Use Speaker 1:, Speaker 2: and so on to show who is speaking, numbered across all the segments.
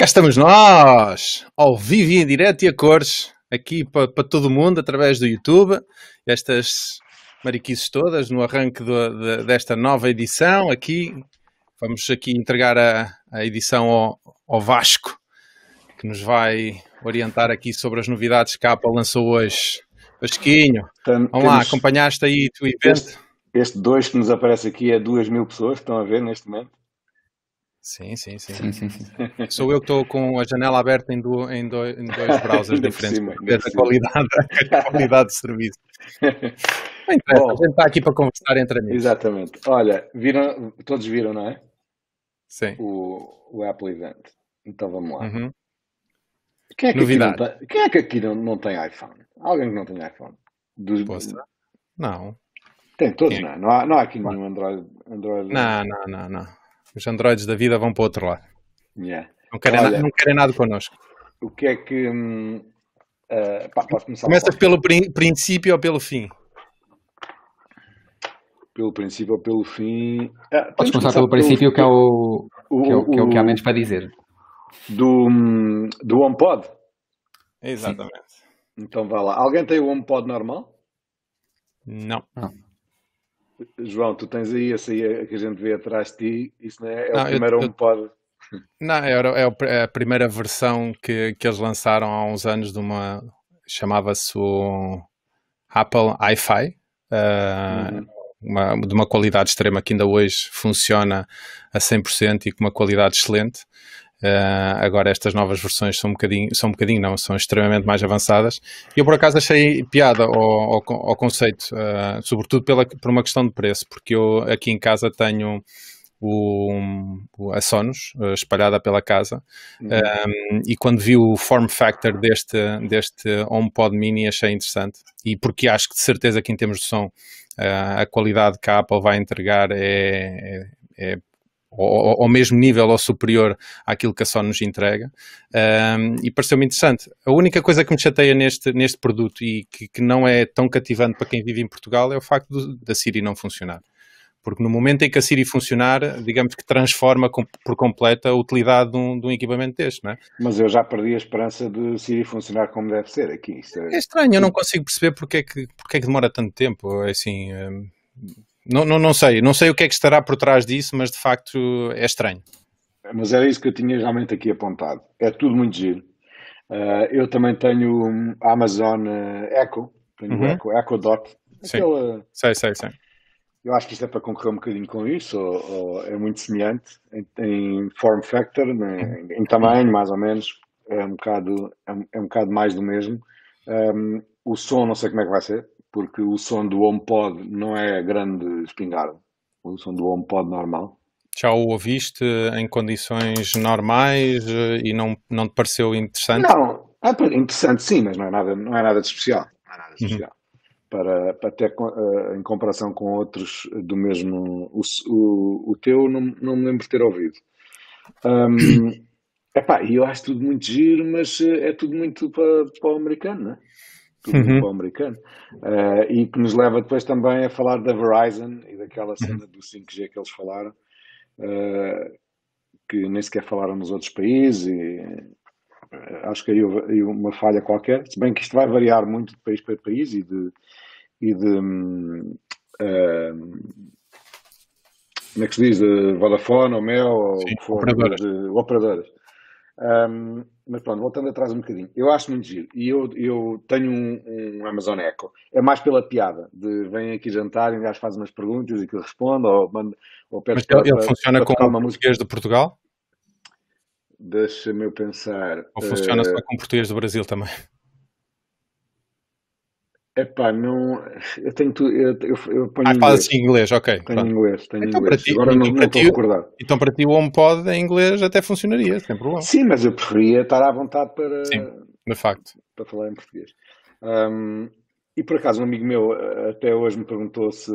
Speaker 1: Cá estamos nós, ao vivo e em direto e a cores, aqui para, para todo mundo, através do YouTube. Estas mariquices todas no arranque do, de, desta nova edição. Aqui, vamos aqui entregar a, a edição ao, ao, Vasco, que nos vai orientar aqui sobre as novidades que a Apple lançou hoje. Vasquinho, vamos lá, acompanhaste aí o evento?
Speaker 2: Este 2 que nos aparece aqui é 2 mil pessoas que estão a ver neste momento.
Speaker 1: Sim, sim, sim. sim, sim, sim. Sou eu que estou com a janela aberta em, do, em, do, em dois browsers diferentes cima, a qualidade, a qualidade de serviço. Interessa, Bom, a gente está aqui para conversar entre amigos.
Speaker 2: Exatamente. Olha, viram, todos viram, não é?
Speaker 1: Sim.
Speaker 2: O, o Apple Event. Então vamos lá. Uhum. Quem, é que Novidade. Aqui não tem, quem é que aqui não, não tem iPhone? Alguém que não tem iPhone?
Speaker 1: Dos, Não.
Speaker 2: Tem todos, não, é? não, há, não há aqui nenhum Android, Android.
Speaker 1: Não, não, não, não. Os androides da vida vão para o outro lado.
Speaker 2: Yeah.
Speaker 1: Não, querem Olha, não querem nada connosco.
Speaker 2: O que é que. Hum, uh, pá,
Speaker 1: Começas pelo prin princípio ou pelo fim?
Speaker 2: Pelo princípio ou pelo fim.
Speaker 3: Ah, Podes começar pelo, pelo princípio, que é o, o, que, é o, que é o que há menos para dizer.
Speaker 2: Do, hum, do HomePod?
Speaker 1: Exatamente. Sim.
Speaker 2: Então vá lá. Alguém tem o HomePod normal?
Speaker 1: Não. não.
Speaker 2: João, tu tens aí esse aí que a gente vê atrás de ti, isso não é, é não, o primeiro eu, HomePod.
Speaker 1: Não, é, é, a primeira versão que, que eles lançaram há uns anos de uma. chamava-se o Apple iFi. Uh, uhum. uma, de uma qualidade extrema que ainda hoje funciona a 100% e com uma qualidade excelente. Uh, agora estas novas versões são um bocadinho, são um bocadinho não, são extremamente mais avançadas. Eu por acaso achei piada ao, ao, ao conceito, uh, sobretudo pela, por uma questão de preço, porque eu aqui em casa tenho o, a Sonos uh, espalhada pela casa uhum. um, e quando vi o form factor deste, deste HomePod Mini achei interessante e porque acho que de certeza que em termos de som a qualidade que a Apple vai entregar é, é, é ao, ao, mesmo nível ou superior àquilo que a Sony nos entrega um, e pareceu-me interessante. A única coisa que me chateia neste, neste produto e que, que, não é tão cativante para quem vive em Portugal é o facto do, da Siri não funcionar. Porque no momento em que a Siri funcionar, digamos que transforma com, por completo a utilidade de um, de um, equipamento deste, não é?
Speaker 2: Mas eu já perdi a esperança de Siri funcionar como deve ser aqui.
Speaker 1: É... é... estranho, eu não consigo perceber porque é que, porque é que demora tanto tempo. É assim, não, não, não sei, não sei o que é que estará por trás disso, mas de facto é estranho.
Speaker 2: Mas era isso que eu tinha realmente aqui apontado. É tudo muito giro. Uh, eu também tenho a Amazon eh, Echo, tenho uhum. o Echo, Echo Dot.
Speaker 1: Sim. Aquela... Sei, sei, sei.
Speaker 2: Eu acho que isto é para concorrer um bocadinho com isso, ou, ou é muito semelhante em, em form factor, né, em, em, tamanho, mais ou menos. É um bocado, é um, é um bocado mais do mesmo. Um, o som, não sei como é que vai ser, porque o som do HomePod não é grande espingarda. O som do HomePod normal.
Speaker 1: Já o ouviste em condições normais eh, e não, não te pareceu interessante?
Speaker 2: Não, é interessante sim, mas não é nada, não é nada de especial. Não é nada de uhum. especial. Uhum. Para, para ter uh, em comparação com outros do mesmo. O, o, o teu não, não me lembro de ter ouvido. Um, epá, eu acho tudo muito giro, mas eh, é tudo muito para, para o americano, não é? Tudo uhum. americano, uh, e que nos leva depois também a falar da Verizon e daquela cena do 5G que eles falaram, uh, que nem sequer falaram nos outros países, e uh, acho que aí houve, uma falha qualquer, se bem que isto vai variar muito de país para país e de. E de um, como é que se diz? De Vodafone ou Mel ou o que for, operadoras. De, de operadoras. Um, mas pronto, voltando atrás um bocadinho, eu acho muito giro e eu, eu tenho um, um Amazon Echo. É mais pela piada de vem aqui jantar e um gajo faz umas perguntas e que responde ou, manda, ou
Speaker 1: pede Mas para, ele, funciona para com uma português de Portugal?
Speaker 2: Deixa-me eu pensar.
Speaker 1: Ou funciona uh, só com português do Brasil também?
Speaker 2: Epá, não. Eu tenho tudo. Eu, eu, eu ponho
Speaker 1: ah, fala assim inglês, ok.
Speaker 2: Tenho pronto. inglês, tenho então, inglês. Ti, Agora não, não estou a recordar.
Speaker 1: Então para ti o HomePod em inglês até funcionaria, sem problema.
Speaker 2: Sim, mas eu preferia estar à vontade para.
Speaker 1: Sim, de facto.
Speaker 2: Para falar em português. Um, e por acaso um amigo meu eh, até hoje me perguntou se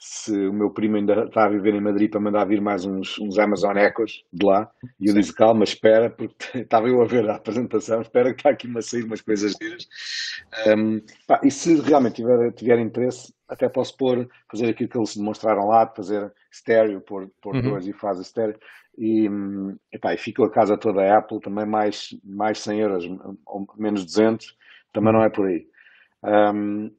Speaker 2: se o meu primo ainda está a viver em Madrid para mandar vir mais uns, uns Amazon Echoes de lá. E eu disse, calma, espera, porque estava eu a ver a apresentação, espera que está aqui uma sair umas coisas giras. Um, pá, e se realmente tiver, tiver interesse, até posso pôr, fazer aquilo que eles demonstraram lá, de fazer estéreo, pôr, pôr uhum. dois e faz estéreo. E, epá, e fico a casa toda a Apple, também mais, mais 100 euros, ou menos 200, também não é por aí. Um,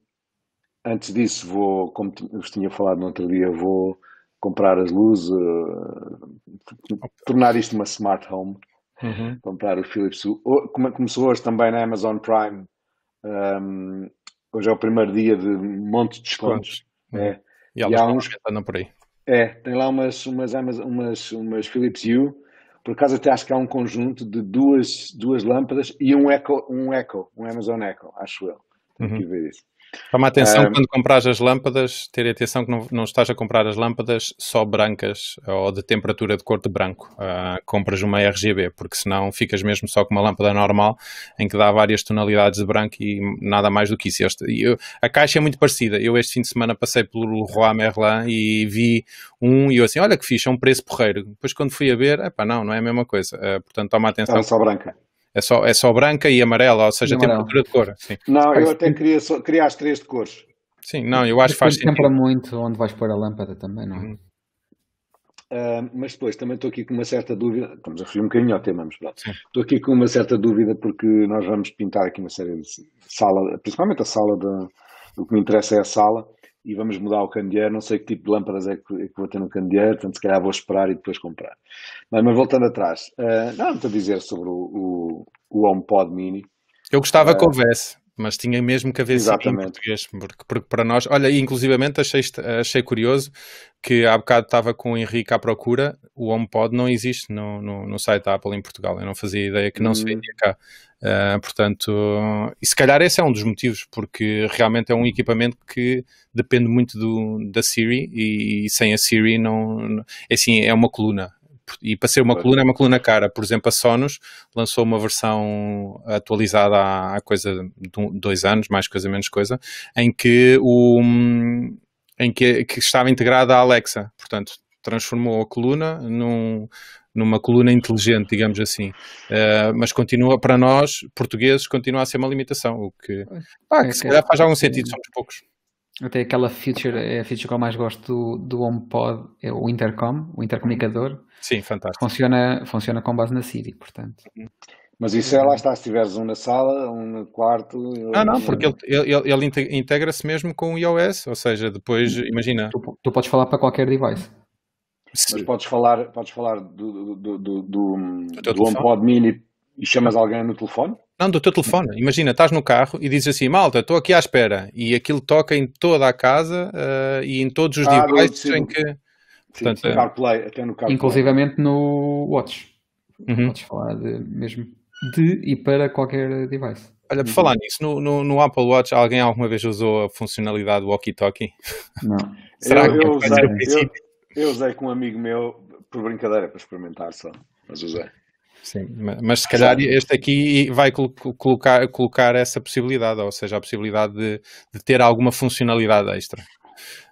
Speaker 2: antes disso, vou, como vos tinha falado no outro dia, vou comprar as luzes, uh, tornar isto uma smart home, uhum. comprar o Philips Hue. Começou hoje também na Amazon Prime, um, hoje é o primeiro dia de um monte de descontos. É.
Speaker 1: E, e há uns por aí.
Speaker 2: É, tem lá umas, umas, umas, umas Philips Hue, por acaso até acho que há um conjunto de duas, duas lâmpadas e um Echo, um Echo, um Amazon Echo, acho eu. Tenho uhum. que ver isso.
Speaker 1: Toma atenção um, quando compras as lâmpadas, ter atenção que não, não estás a comprar as lâmpadas só brancas ou de temperatura de cor de branco. Uh, compras uma RGB, porque senão ficas mesmo só com uma lâmpada normal em que dá várias tonalidades de branco e nada mais do que isso. Eu, a caixa é muito parecida. Eu este fim de semana passei pelo Roi Merlin e vi um e eu assim, olha que fixe, é um preço porreiro. Depois quando fui a ver, epá, não, não é a mesma coisa. Uh, portanto, toma atenção. É
Speaker 2: só branca.
Speaker 1: É só, é só branca e amarela, ou seja, temperatura de cor. Sim.
Speaker 2: Não, eu até queria, só, queria as três de cores.
Speaker 1: Sim, não, eu acho que faz
Speaker 3: sentido. muito onde vais pôr a lâmpada também, não é?
Speaker 2: Uh, mas depois também estou aqui com uma certa dúvida, estamos a fugir um bocadinho ao tema, mas pronto. Estou aqui com uma certa dúvida porque nós vamos pintar aqui uma série de sala, principalmente a sala de, o que me interessa é a sala e vamos mudar o candeeiro. Não sei que tipo de lâmpadas é que, é que vou ter no candeeiro, portanto, se calhar vou esperar e depois comprar. Mas, mas voltando atrás, uh, não, estou a dizer sobre o, o, o HomePod Mini.
Speaker 1: Eu gostava uh, que houvesse, mas tinha mesmo que haver em português, porque, porque, para nós, olha, inclusivamente achei, achei curioso que há bocado estava com o Henrique à procura, o HomePod não existe no, no, no site da Apple em Portugal, eu não fazia ideia que não hum. se vendia cá. Uh, portanto, e se calhar esse é um dos motivos, porque realmente é um equipamento que depende muito do, da Siri e, e sem a Siri não, é assim, é uma coluna. E para ser uma coluna é uma coluna cara. Por exemplo, a Sonos lançou uma versão atualizada há, há coisa de dois anos, mais coisa menos coisa, em que o em que, que estava integrada a Alexa. Portanto, transformou a coluna num, numa coluna inteligente, digamos assim. Uh, mas continua, para nós, portugueses, continua a ser uma limitação, o que, pá, que se calhar faz algum sentido, somos poucos.
Speaker 3: Até aquela feature, é a feature que eu mais gosto do, do HomePod, é o Intercom, o intercomunicador.
Speaker 1: Sim, fantástico.
Speaker 3: Funciona, funciona com base na Siri, portanto.
Speaker 2: Mas isso é lá está, se tiveres um na sala, um no quarto.
Speaker 1: Ah, não, porque ele, ele, ele integra-se mesmo com o iOS, ou seja, depois, imagina.
Speaker 3: Tu, tu podes falar para qualquer device.
Speaker 2: Mas podes falar, podes falar do, do, do, do, do HomePod Mini e chamas alguém no telefone?
Speaker 1: Não, do teu telefone. Imagina, estás no carro e dizes assim, malta, estou aqui à espera. E aquilo toca em toda a casa uh, e em todos os ah, devices em que...
Speaker 2: Sim, Portanto, sim, é... CarPlay, até no CarPlay.
Speaker 3: Inclusivamente no Watch. Uhum. Podes falar de, mesmo de e para qualquer device.
Speaker 1: Olha, por falar nisso, no, no, no, Apple Watch, alguém alguma vez usou a funcionalidade walkie-talkie?
Speaker 3: Não.
Speaker 2: Será eu, que eu usei, eu, eu usei com um amigo meu, por brincadeira, para experimentar só, mas usei.
Speaker 1: Sim, mas se calhar este aqui vai colocar, colocar essa possibilidade, ou seja, a possibilidade de, de ter alguma funcionalidade extra.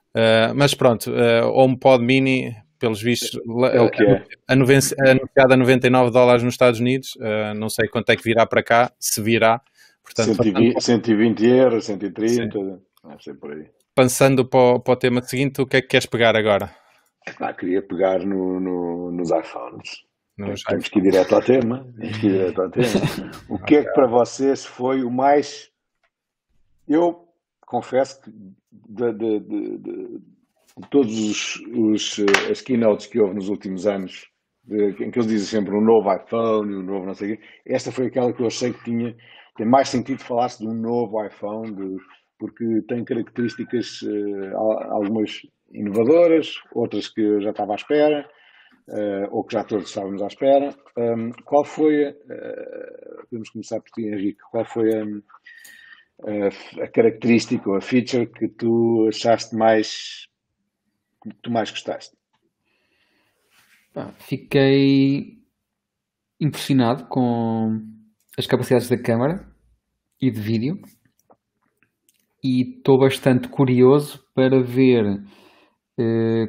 Speaker 1: Uh, mas pronto, uh, HomePod Mini, pelos vistos,
Speaker 2: é o que é.
Speaker 1: anunciada a 99 dólares nos Estados Unidos, uh, não sei quanto é que virá para cá, se virá.
Speaker 2: Portanto, 120, 120 euros, 130, não sei por aí.
Speaker 1: Pensando para o, para o tema seguinte, o que é que queres pegar agora?
Speaker 2: Ah, queria pegar no, no, nos iPhones. Nos temos que ir direto ao tema. Temos que ir direto ao tema. O que é que para vocês foi o mais. Eu confesso que de, de, de, de todos os, os, as keynotes que houve nos últimos anos, em que eles dizem sempre um novo iPhone, um novo não sei o quê, esta foi aquela que eu achei que tinha tem mais sentido falar-se de um novo iPhone, porque tem características uh, algumas inovadoras, outras que eu já estava à espera, uh, ou que já todos estávamos à espera. Um, qual foi, uh, começar por ti, Henrique, qual foi a, a, a, característica ou a feature que tu achaste mais, que tu mais gostaste?
Speaker 3: Fiquei impressionado com as capacidades da câmara e de vídeo e estou bastante curioso para ver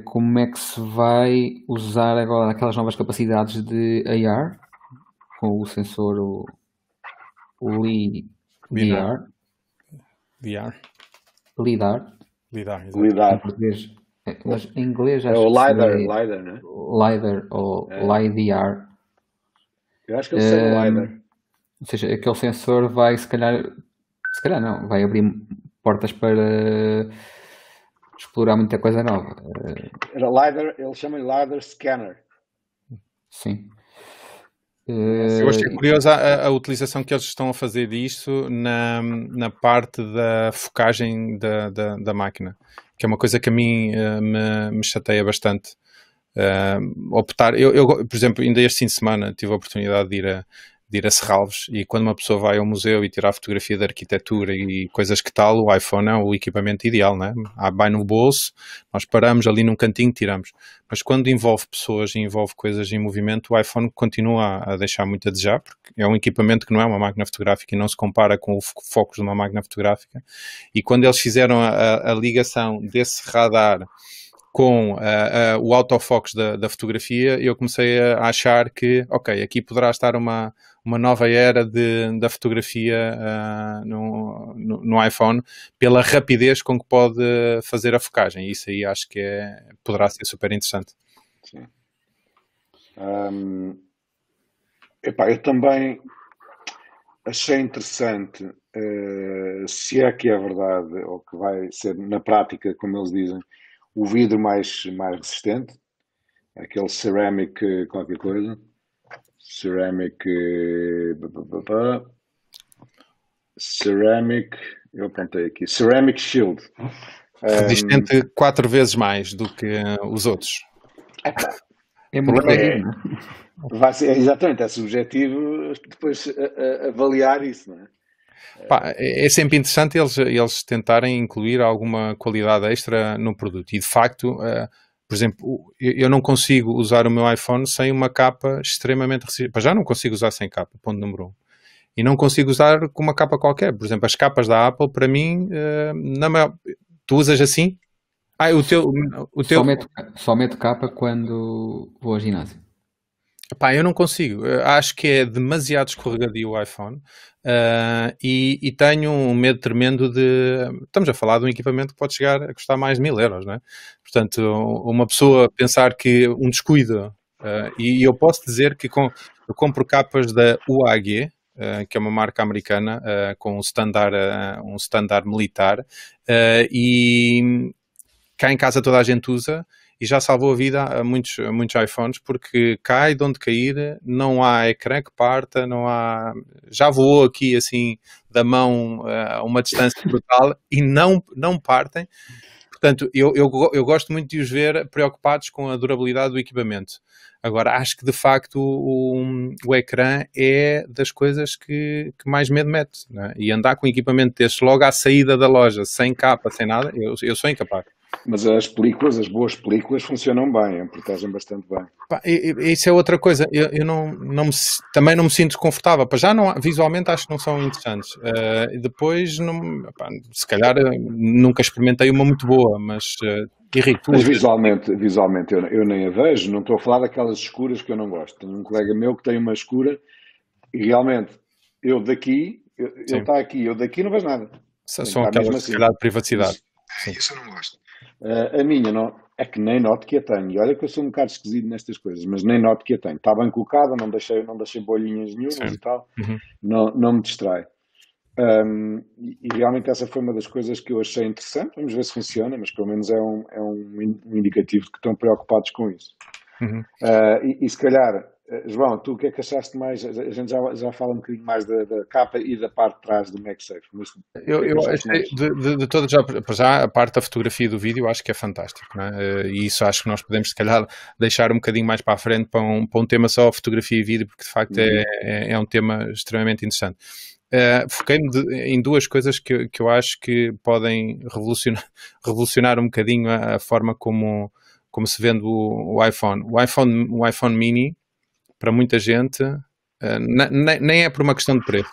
Speaker 3: como é que se vai usar agora aquelas novas capacidades de AR com o sensor o, o LIDAR.
Speaker 1: VR.
Speaker 3: LIDAR.
Speaker 1: lidar.
Speaker 2: lidar.
Speaker 3: Em mas em inglês
Speaker 2: é o LiDAR, LiDAR, né?
Speaker 3: LiDAR ou é. LiDAR.
Speaker 2: Eu acho que ele é um, LiDAR.
Speaker 3: Ou seja, aquele sensor vai, se calhar, se calhar não, vai abrir portas para explorar muita coisa nova.
Speaker 2: Era LiDAR, ele chama LiDAR Scanner.
Speaker 3: Sim.
Speaker 1: Eu achei curiosa a, a, utilização que eles estão a fazer disso na, na parte da focagem da, da, da máquina, que é uma coisa que a mim uh, me, me chateia bastante. Uh, optar, eu, eu, por exemplo, ainda este fim de semana tive a oportunidade de ir a, de ir a Serralves e quando uma pessoa vai ao museu e tirar fotografia de arquitetura e coisas que tal, o iPhone é o equipamento ideal, né? Vai no bolso, nós paramos ali num cantinho, tiramos. Mas quando envolve pessoas e envolve coisas em movimento, o iPhone continua a deixar muito a desejar, porque é um equipamento que não é uma máquina fotográfica e não se compara com o foco de uma máquina fotográfica. E quando eles fizeram a, a ligação desse radar com uh, uh, o autofocus da, da, fotografia, eu comecei a achar que, ok, aqui poderá estar uma, uma nova era de, da fotografia uh, no, no, no, iPhone pela rapidez com que pode fazer a focagem. Isso aí acho que é, poderá ser super interessante.
Speaker 2: Sim. Epá, eu também achei interessante, uh, se é que é verdade, ou que vai ser na prática, como eles dizem, o vidro mais, mais resistente, aquele ceramic qualquer coisa, ceramic ceramic, eu apontei aqui, ceramic shield.
Speaker 1: Resistente um, quatro vezes mais do que os outros.
Speaker 3: É muito
Speaker 2: é, vai ser, exatamente, é subjetivo depois avaliar isso, não é?
Speaker 1: Pá, é, é sempre interessante eles, eles tentarem incluir alguma qualidade extra no produto. E de facto, uh, por exemplo, eu não consigo usar o meu iPhone sem uma capa extremamente resistente. Já não consigo usar sem capa, ponto número um. E não consigo usar com uma capa qualquer. Por exemplo, as capas da Apple, para mim, uh, na maior... tu usas assim? Ah, o teu. O teu... Só,
Speaker 3: meto, só meto capa quando vou ao ginásio.
Speaker 1: Pá, eu não consigo. Eu acho que é demasiado escorregadio o iPhone uh, e, e, tenho um medo tremendo de. Estamos a falar de um equipamento que pode chegar a custar mais de mil euros, não é? Portanto, uma pessoa pensar que um descuido. Uh, e, eu posso dizer que com, eu compro capas da UAG, uh, que é uma marca americana com um standard, um standard militar, e cá em casa toda a gente usa e já salvou a vida a muitos, a muitos iPhones porque cai de onde cair, não há ecrã que parta, não há. Já voou aqui assim da mão eh, a uma distância brutal e não, não partem. Portanto, eu, eu, eu gosto muito de os ver preocupados com a durabilidade do equipamento. Agora, acho que de facto o, o ecrã é das coisas que, que mais medo mete. É? E andar com equipamento deste logo à saída da loja, sem capa, sem nada, eu, eu sou incapaz.
Speaker 2: Mas as películas, as boas películas, funcionam bem, protegem bastante bem.
Speaker 1: Pá, isso é outra coisa. Eu, eu não, não me, também não me sinto confortável. Para já, não, visualmente, acho que não são interessantes. Uh, depois, não, pá, se calhar, eh, nunca experimentei uma muito boa, mas uh, irrito.
Speaker 2: Mas visualmente, visualmente eu, eu nem a vejo. Não estou a falar daquelas escuras que eu não gosto. Tenho um colega meu que tem uma escura e realmente, eu daqui, ele está aqui, eu daqui não vejo nada.
Speaker 1: São aquelas assim. de privacidade.
Speaker 2: Isso, isso eu não gosto. Uh, a minha não, é que nem noto que a tenho. E olha que eu sou um bocado esquisito nestas coisas, mas nem noto que a tenho. Está bem colocada, não deixei, não deixei bolhinhas nenhumas Sim. e tal, uhum. não, não me distrai. Um, e, e, realmente essa foi uma das coisas que eu achei interessante. Vamos ver se funciona, mas pelo menos é um, é um indicativo de que estão preocupados com isso. Uhum. Uh, e, e, se calhar João, tu o que é que achaste mais? A gente já, já fala um bocadinho mais da, da capa e da parte de trás do MagSafe. Mas,
Speaker 1: eu,
Speaker 2: é
Speaker 1: eu achei, de, de, de todas, já, já a parte da fotografia do vídeo acho que é fantástico. É? E isso acho que nós podemos, se calhar, deixar um bocadinho mais para a frente para um, para um tema só fotografia e vídeo, porque de facto é, uhum. é, é um tema extremamente interessante. Uh, Foquei-me em duas coisas que, que eu acho que podem revolucionar, revolucionar um bocadinho a, a forma como, como se vende o, o iPhone. O iPhone, o iPhone mini para muita gente, uh, nem é por uma questão de preço,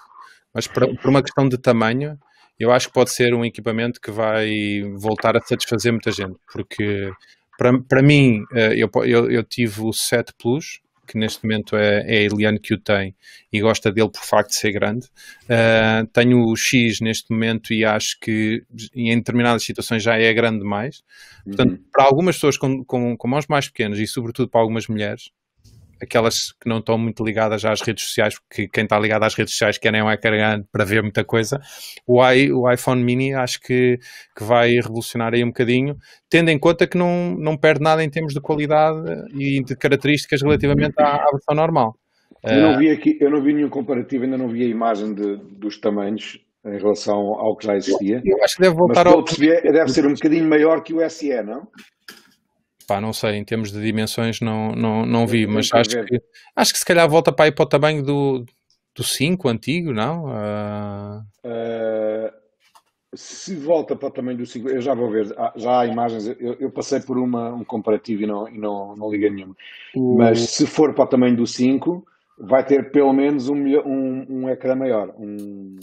Speaker 1: mas por, por, uma questão de tamanho, eu acho que pode ser um equipamento que vai voltar a satisfazer muita gente, porque para, para mim, uh, eu, eu, eu, tive o 7 Plus que neste momento é, é a Eliane que o tem e gosta dele por facto de ser grande. Uh, tenho o X neste momento e acho que em determinadas situações já é grande demais. Portanto, uhum. para algumas pessoas com, com, com mãos mais pequenas e sobretudo para algumas mulheres, aquelas que não estão muito ligadas às redes sociais, porque quem está ligado às redes sociais quer nem um ecrã para ver muita coisa, o, i, o iPhone mini acho que, que vai revolucionar aí um bocadinho, tendo em conta que não, não perde nada em termos de qualidade e de características relativamente à, à versão normal.
Speaker 2: Eu não vi aqui, eu não vi nenhum comparativo, ainda não vi a imagem de, dos tamanhos em relação ao que já existia.
Speaker 1: Eu acho que deve voltar Mas, ao.
Speaker 2: Perceber, deve ser um bocadinho maior que o SE, não?
Speaker 1: Pá, não sei, em termos de dimensões não, não, não vi, mas acho que, acho que se calhar volta para ir para o tamanho do, do 5 antigo, não? Uh...
Speaker 2: Uh, se volta para o tamanho do 5, eu já vou ver, ah, já há imagens, eu, eu passei por uma, um comparativo e não, e não, não liguei nenhuma. Mas se for para o tamanho do 5, vai ter pelo menos um, um, um ecrã maior, um,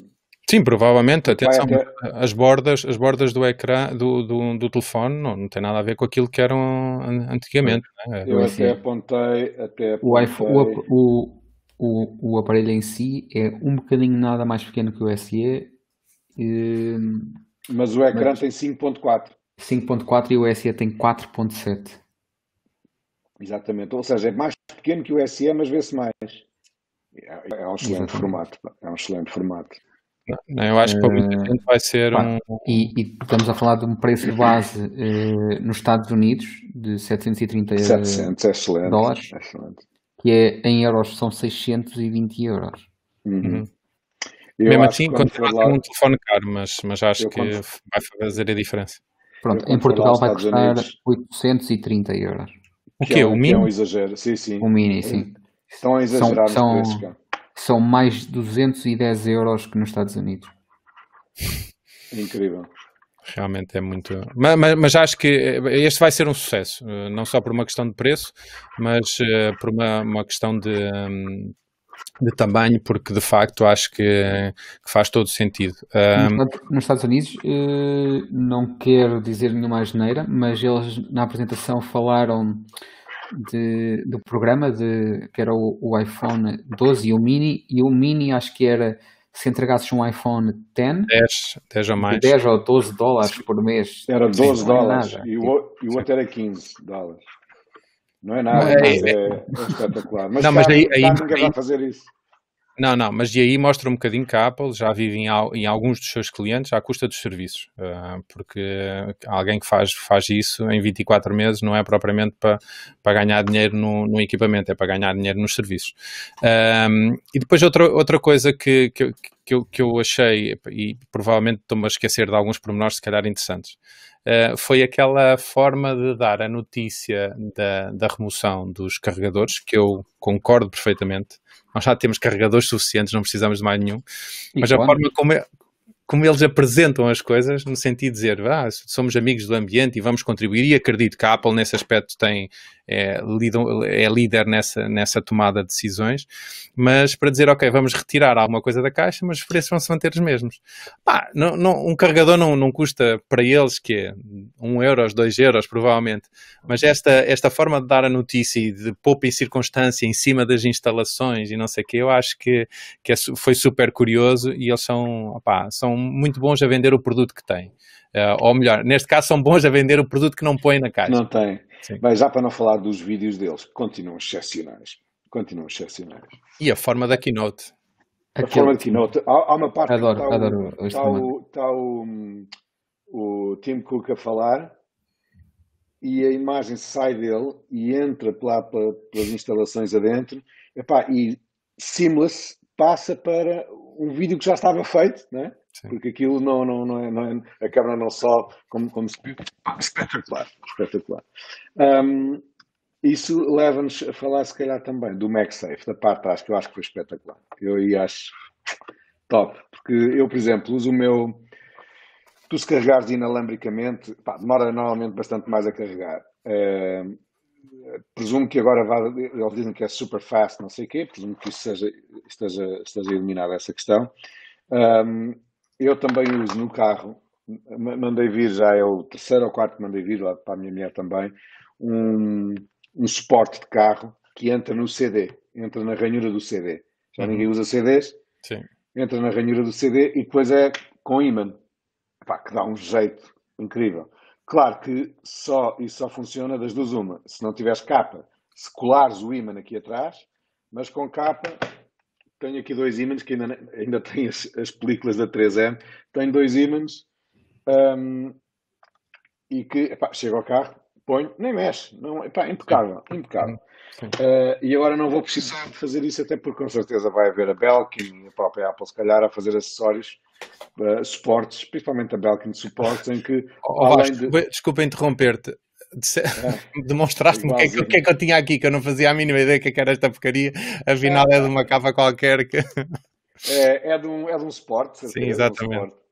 Speaker 1: Sim, provavelmente. Atenção, até... as bordas, as bordas do ecrã do, do, do telefone não, não tem nada a ver com aquilo que eram antigamente.
Speaker 2: Né? Eu até apontei, até apontei...
Speaker 3: O, iPhone, o, o, o, aparelho em si é um bocadinho nada mais pequeno que o SE. E...
Speaker 2: Mas o ecrã mas... tem 5.4.
Speaker 3: 5.4 e o SE tem 4.7.
Speaker 2: Exatamente. Ou seja, é mais pequeno que o SE, mas vê-se mais. É, é um excelente Exatamente. formato. É um excelente formato.
Speaker 1: Não, eu acho que para muita eh, gente vai ser um.
Speaker 3: E, e, estamos a falar de um preço base uh, nos Estados Unidos de 730
Speaker 2: 700, excelente,
Speaker 3: dólares,
Speaker 2: excelente.
Speaker 3: que é, em euros são 620 euros.
Speaker 2: Uhum. uhum.
Speaker 1: Mesmo assim, continua a ser um telefone caro, mas, mas acho que quando... vai fazer a diferença.
Speaker 3: Pronto, em Portugal vai custar Unidos... 830 euros.
Speaker 1: O quê? É um, o mini? É
Speaker 2: um exagero, sim, sim.
Speaker 3: O mini, sim.
Speaker 2: Estão a exagerar são,
Speaker 3: os preços, são mais 210 euros que nos Estados Unidos.
Speaker 2: Incrível.
Speaker 1: Realmente é muito. Mas, mas, mas, acho que este vai ser um sucesso, eh, não só por uma questão de preço, mas uh, por uma, uma questão de, um, de tamanho, porque de facto acho que, que faz todo sentido.
Speaker 3: Um... Nos Estados Unidos, uh, não quero dizer nenhuma asneira, mas eles na apresentação falaram de, do programa, de, que era o, o, iPhone 12 e o Mini, e o Mini acho que era se entregasses um iPhone 10,
Speaker 1: 10, 10 ou mais,
Speaker 3: 10 ou 12 dólares por mês.
Speaker 2: Era 12 Sim, dólares é e, o, e o outro era 15 dólares. Não é nada, é, mas é, é, espetacular. Mas, não, mas aí, aí, aí, vai fazer isso.
Speaker 1: Não, não, mas e aí mostra um bocadinho que a Apple já vive em, em alguns dos seus clientes à custa dos serviços, uh, porque alguém que faz, faz isso em 24 meses não é propriamente para, para ganhar dinheiro no, no equipamento, é para ganhar dinheiro nos serviços. Um, e depois outra, outra coisa que, que, que, eu, que eu achei, e provavelmente estou-me a esquecer de alguns pormenores se calhar interessantes, uh, foi aquela forma de dar a notícia da, da remoção dos carregadores, que eu concordo perfeitamente, nós já temos carregadores suficientes, não precisamos de mais nenhum. E Mas a forma como, é, como eles apresentam as coisas, no sentido de dizer, ah, somos amigos do ambiente e vamos contribuir, e acredito que a Apple nesse aspecto tem, é, é líder nessa, nessa tomada de decisões, mas para dizer, ok, vamos retirar alguma coisa da caixa, mas os preços vão se manter os mesmos. Não, não, um carregador não, não custa para eles que é 1 um euros, 2 euros, provavelmente, mas esta, esta forma de dar a notícia e de poupa em circunstância em cima das instalações e não sei o que, eu acho que, que é, foi super curioso e eles são, opá, são muito bons a vender o produto que têm. Uh, ou melhor, neste caso são bons a vender o produto que não põe na caixa.
Speaker 2: Não tem. Bem, já para não falar dos vídeos deles, continuam excepcionais. Continuam excepcionais.
Speaker 1: E a forma da keynote?
Speaker 2: A forma da keynote. Há, há uma parte
Speaker 3: adoro,
Speaker 2: que está,
Speaker 3: adoro
Speaker 2: o, está, o, está o, o Tim Cook a falar e a imagem sai dele e entra lá pelas instalações adentro epá, e seamless passa para um vídeo que já estava feito, né? Sim. porque aquilo não, não, não, é, não é, a câmera não sobe como, como se ah, espetacular, espetacular. Um, isso leva-nos a falar se calhar também do MagSafe, da parte acho que eu acho que foi espetacular. Eu aí acho top, porque eu, por exemplo, uso o meu. Tu se carregares inalambricamente, pá, demora normalmente bastante mais a carregar. Uh, presumo que agora vai, eles dizem que é super fast, não sei o quê, presumo que isso seja, esteja, esteja eliminada essa questão. Um, eu também uso no carro, mandei vir, já é o terceiro ou quarto que mandei vir lá para a minha mulher também, um, um suporte de carro que entra no CD, entra na ranhura do CD. Já
Speaker 1: Uhum.
Speaker 2: ninguém usa CDs,
Speaker 1: Sim.
Speaker 2: entra na ranhura do CD e depois é com ímã. Epá, que dá um jeito incrível. Claro que só, isso só funciona das duas uma. Se não tiveres capa, se colares o ímã aqui atrás, mas com capa, tenho aqui dois ímãs que ainda, ainda têm as, as películas da 3M. Tenho dois ímãs hum, e que, epá, chego ao carro, ponho, nem mexe. Não, epá, impecável, impecável.
Speaker 1: Sim.
Speaker 2: Uh, e agora não vou precisar de fazer isso, até porque com certeza vai haver a Belkin e a própria Apple, se calhar, a fazer acessórios, uh, suportes, principalmente a Belkin de suportes, em que,
Speaker 1: Oh,
Speaker 2: além
Speaker 1: Vasco,
Speaker 2: de.
Speaker 1: desculpa, interromper-te. Disse-
Speaker 2: Ah,
Speaker 1: Demonstraste-me o que, é que, é que eu tinha aqui, que eu não fazia a mínima ideia que, é que era esta porcaria. Afinal, é de uma capa qualquer que.
Speaker 2: é, é, de um, é de um suporte,
Speaker 1: Sim,
Speaker 2: certeza,
Speaker 1: exatamente.
Speaker 2: Um.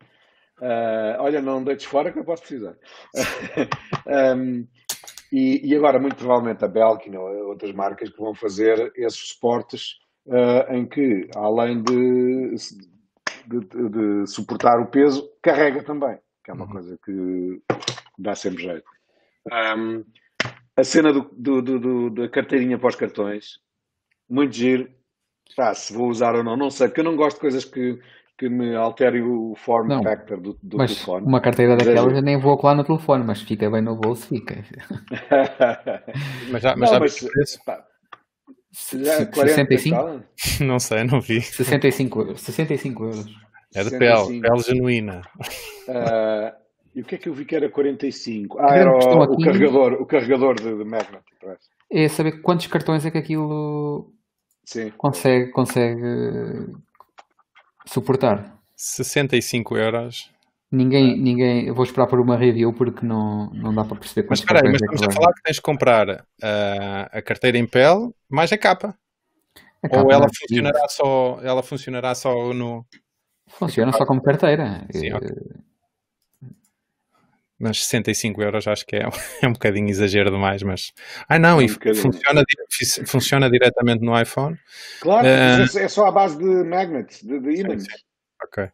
Speaker 2: Uh, olha, não deites fora que eu posso precisar. Um, e, e agora, muito provavelmente, a Belkin ou outras marcas que vão fazer esses suportes uh, em que, além de, de, suportar o peso, carrega também, que é uma
Speaker 1: Uhum.
Speaker 2: coisa que dá sempre jeito. Um, a cena do, do- do- do- da carteirinha para os cartões, muito giro. Se vou usar ou não, não sei, porque eu não gosto de coisas que, que me alterem o form
Speaker 3: Não,
Speaker 2: factor do, do
Speaker 3: Mas
Speaker 2: telefone.
Speaker 3: uma carteira daquelas eu nem vou colar no telefone, mas fica bem no bolso, fica.
Speaker 1: Mas já, mas
Speaker 2: Não,
Speaker 1: já
Speaker 2: mas pá,
Speaker 3: Se-
Speaker 2: já
Speaker 3: se-
Speaker 2: 40 e
Speaker 3: 65?
Speaker 2: tal,
Speaker 1: Não sei, não vi.
Speaker 3: 65 euros. 65 euros.
Speaker 1: É de pele,
Speaker 2: 65.
Speaker 1: pele genuína.
Speaker 2: Ah, e o que é que eu vi que era 45? Ah, era o, o carregador, o carregador de, de magnet. parece.
Speaker 3: É saber quantos cartões é que aquilo
Speaker 2: Sim.
Speaker 3: consegue, consegue suportar.
Speaker 1: 65 euros.
Speaker 3: Ninguém, ninguém, eu vou esperar por uma review porque não, não dá para perceber
Speaker 1: Mas espera aí, mas
Speaker 3: é que
Speaker 1: estamos a falar que tens de comprar ah, a carteira em pele mais a capa.
Speaker 3: A capa
Speaker 1: Ou ela
Speaker 3: é
Speaker 1: funcionará só, ela funcionará só no.
Speaker 3: Funciona só como carteira.
Speaker 1: Sim,
Speaker 3: Eh,
Speaker 1: ok. Mas 65 euros acho que é, é um bocadinho exagero demais, mas. Ah não,
Speaker 2: É um
Speaker 1: e
Speaker 2: bocadinho.
Speaker 1: funciona, funciona diretamente no iPhone.
Speaker 2: Claro, mas é só à base de magnets, de, de ímãs.
Speaker 1: Ok.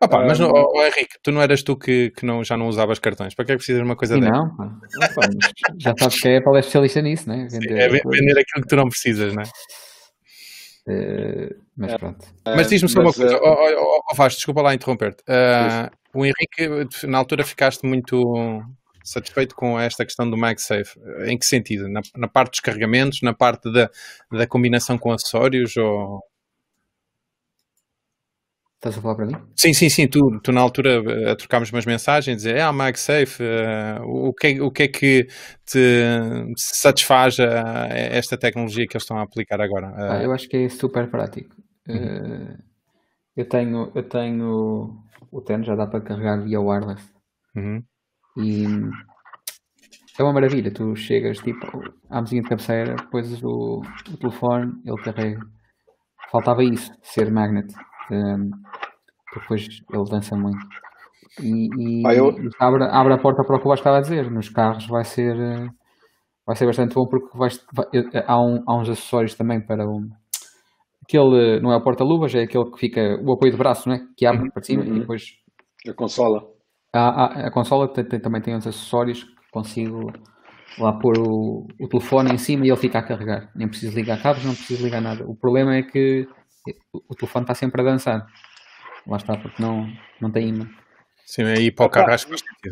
Speaker 1: Opa, mas
Speaker 2: Um,
Speaker 1: oh, oh, Henrique, tu não eras tu que, que não, já não usavas cartões. Para que é que precisas de uma coisa dessas?
Speaker 3: não, pá. Opa, mas já sabes que a Apple é especialista nisso, né? Vender
Speaker 1: É ve-
Speaker 3: coisas.
Speaker 1: vender aquilo que tu não precisas, não é?
Speaker 3: Eh, mas pronto.
Speaker 1: Mas diz-me só uma
Speaker 2: mas,
Speaker 1: coisa,
Speaker 2: ah,
Speaker 1: oh, oh, Vasco, desculpa lá interromper-te. Ah, o Henrique, na altura ficaste muito satisfeito com esta questão do MagSafe. Em que sentido? Na, na parte dos carregamentos, na parte da, da combinação com acessórios? Ou...
Speaker 3: Estás a falar para mim?
Speaker 1: Sim, sim, sim. Tu, tu na altura eh, trocámos umas mensagens, dizer, ah, MagSafe, eh, o, que, é- o que é que te satisfaz a, a esta tecnologia que eles estão a aplicar agora?
Speaker 3: Pá,
Speaker 1: Ah,
Speaker 3: eu acho que é super prático.
Speaker 1: Uhum.
Speaker 3: Eh, eu tenho, eu tenho o Ten, já dá para carregar via wireless.
Speaker 1: uhum,
Speaker 3: E é uma maravilha. Tu chegas tipo à mesinha de cabeceira, pões o, o telefone, ele carrega. Faltava isso, ser magnet. Um, depois ele dança muito. E, e
Speaker 2: Ah, eu-
Speaker 3: abre, abre a porta para o que o Vasco estava a dizer. Nos carros vai ser, eh, vai ser bastante bom porque vais, vai- eh, há, um- há uns acessórios também para o. Aquele, não é o porta-luvas, é aquele que fica o apoio de braço, não é? Que abre para cima
Speaker 2: uhum.
Speaker 3: e depois
Speaker 2: a consola.
Speaker 3: a, a, a consola tem- tem- também tem uns acessórios que consigo lá pôr o, o telefone em cima e ele fica a carregar. Nem preciso ligar cabos, não preciso ligar nada. O problema é que o, telefone está sempre a dançar. Lá está, porque não, não tem imã.
Speaker 1: sim, aí para o carro acho que.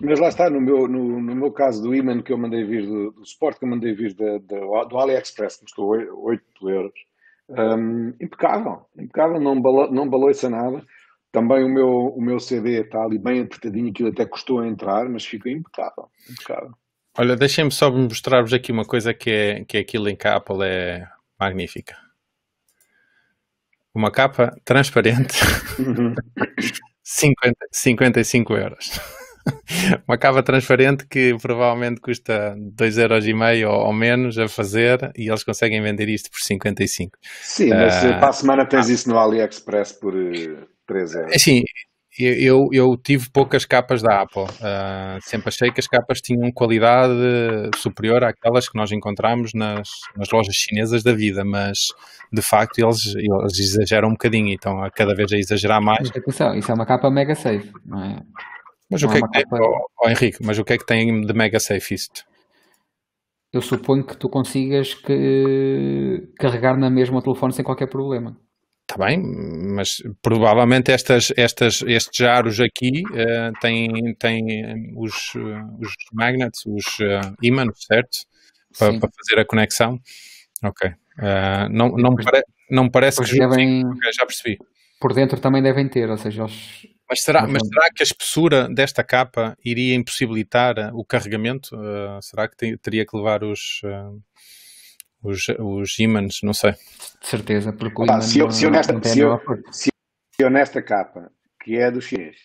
Speaker 2: Mas lá está, no meu, no, no meu caso do imã que eu mandei vir, do, do suporte que eu mandei vir da- da- do AliExpress, que custou 8 euros, hum, impecável, impecável, não, balo, não baloiça nada. Também o meu, o meu CD está ali bem apertadinho, aquilo até custou a entrar, mas fica impecável, impecável.
Speaker 1: Olha, deixem-me só mostrar-vos aqui uma coisa que é, que é aquilo em que a Apple é magnífica. Uma capa transparente,
Speaker 2: Uhum.
Speaker 1: 50, 55 euros. Uma capa transparente que provavelmente custa 2,5€ ou, ou menos a fazer e eles conseguem vender isto por 55.
Speaker 2: Sim, mas
Speaker 1: Ah.
Speaker 2: para a semana tens isso no AliExpress por eh, 3 euros.
Speaker 1: Assim, eu, eu, tive poucas capas da Apple. Ah, sempre achei que as capas tinham qualidade superior àquelas que nós encontramos nas, nas lojas chinesas da vida, mas de facto eles, eles exageram um bocadinho, então a cada vez a exagerar mais.
Speaker 3: Mas atenção, isso é uma capa mega safe, não é?
Speaker 1: Mas o
Speaker 3: Não
Speaker 1: que
Speaker 3: é
Speaker 1: é
Speaker 3: uma
Speaker 1: que tem,
Speaker 3: capa-
Speaker 1: oh, oh, Henrique, mas o que é que tem de mega safe isto?
Speaker 3: eu suponho que tu consigas que, carregar na mesma o telefone sem qualquer problema.
Speaker 1: Está bem, mas provavelmente estas, estas, estes aros aqui uh, têm, têm os, os magnets, os uh, ímãs, certo? Para, fazer a conexão. Ok. Uh, não, não, pare, não parece que devem, okay, já percebi.
Speaker 3: Por dentro também devem ter, ou seja, os,
Speaker 1: mas será, mas será que a espessura desta capa iria impossibilitar o carregamento? Uh, será que te, teria que levar os, uh, os, os ímãs, não sei.
Speaker 3: De certeza, porque o
Speaker 2: Opa, se, eu, se, eu nesta, se, eu, se eu nesta capa, que é do chinês,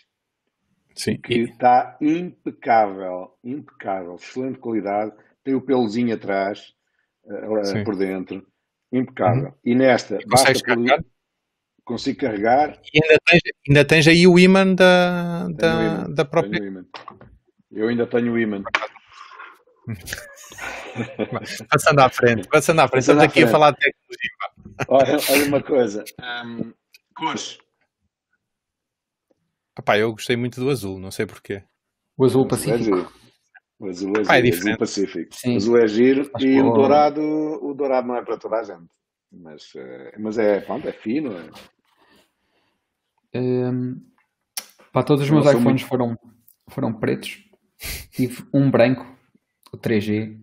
Speaker 1: Sim.
Speaker 2: que está impecável, impecável, excelente qualidade, tem o pelozinho atrás, uh, por dentro, impecável. Uhum. E nesta, basta carregar? consigo carregar.
Speaker 1: E ainda tens, ainda tens aí o imã da, da, da própria.
Speaker 2: Eu ainda tenho o imã.
Speaker 1: passando à frente, passando à frente, estamos aqui frente. a falar de tecnologia.
Speaker 2: Olha, olha uma coisa, um, cores.
Speaker 1: Epá, eu gostei muito do azul, não sei porquê.
Speaker 3: O azul pacífico.
Speaker 2: O azul é, Epá, é azul pacífico. Sim. O azul é giro Acho e o dourado, o dourado não é para toda a gente. Mas, eh, mas é, pronto, é fino. É...
Speaker 3: Um, pá, todos os meus iPhones muito... foram, foram pretos. Tive um branco, o 3G,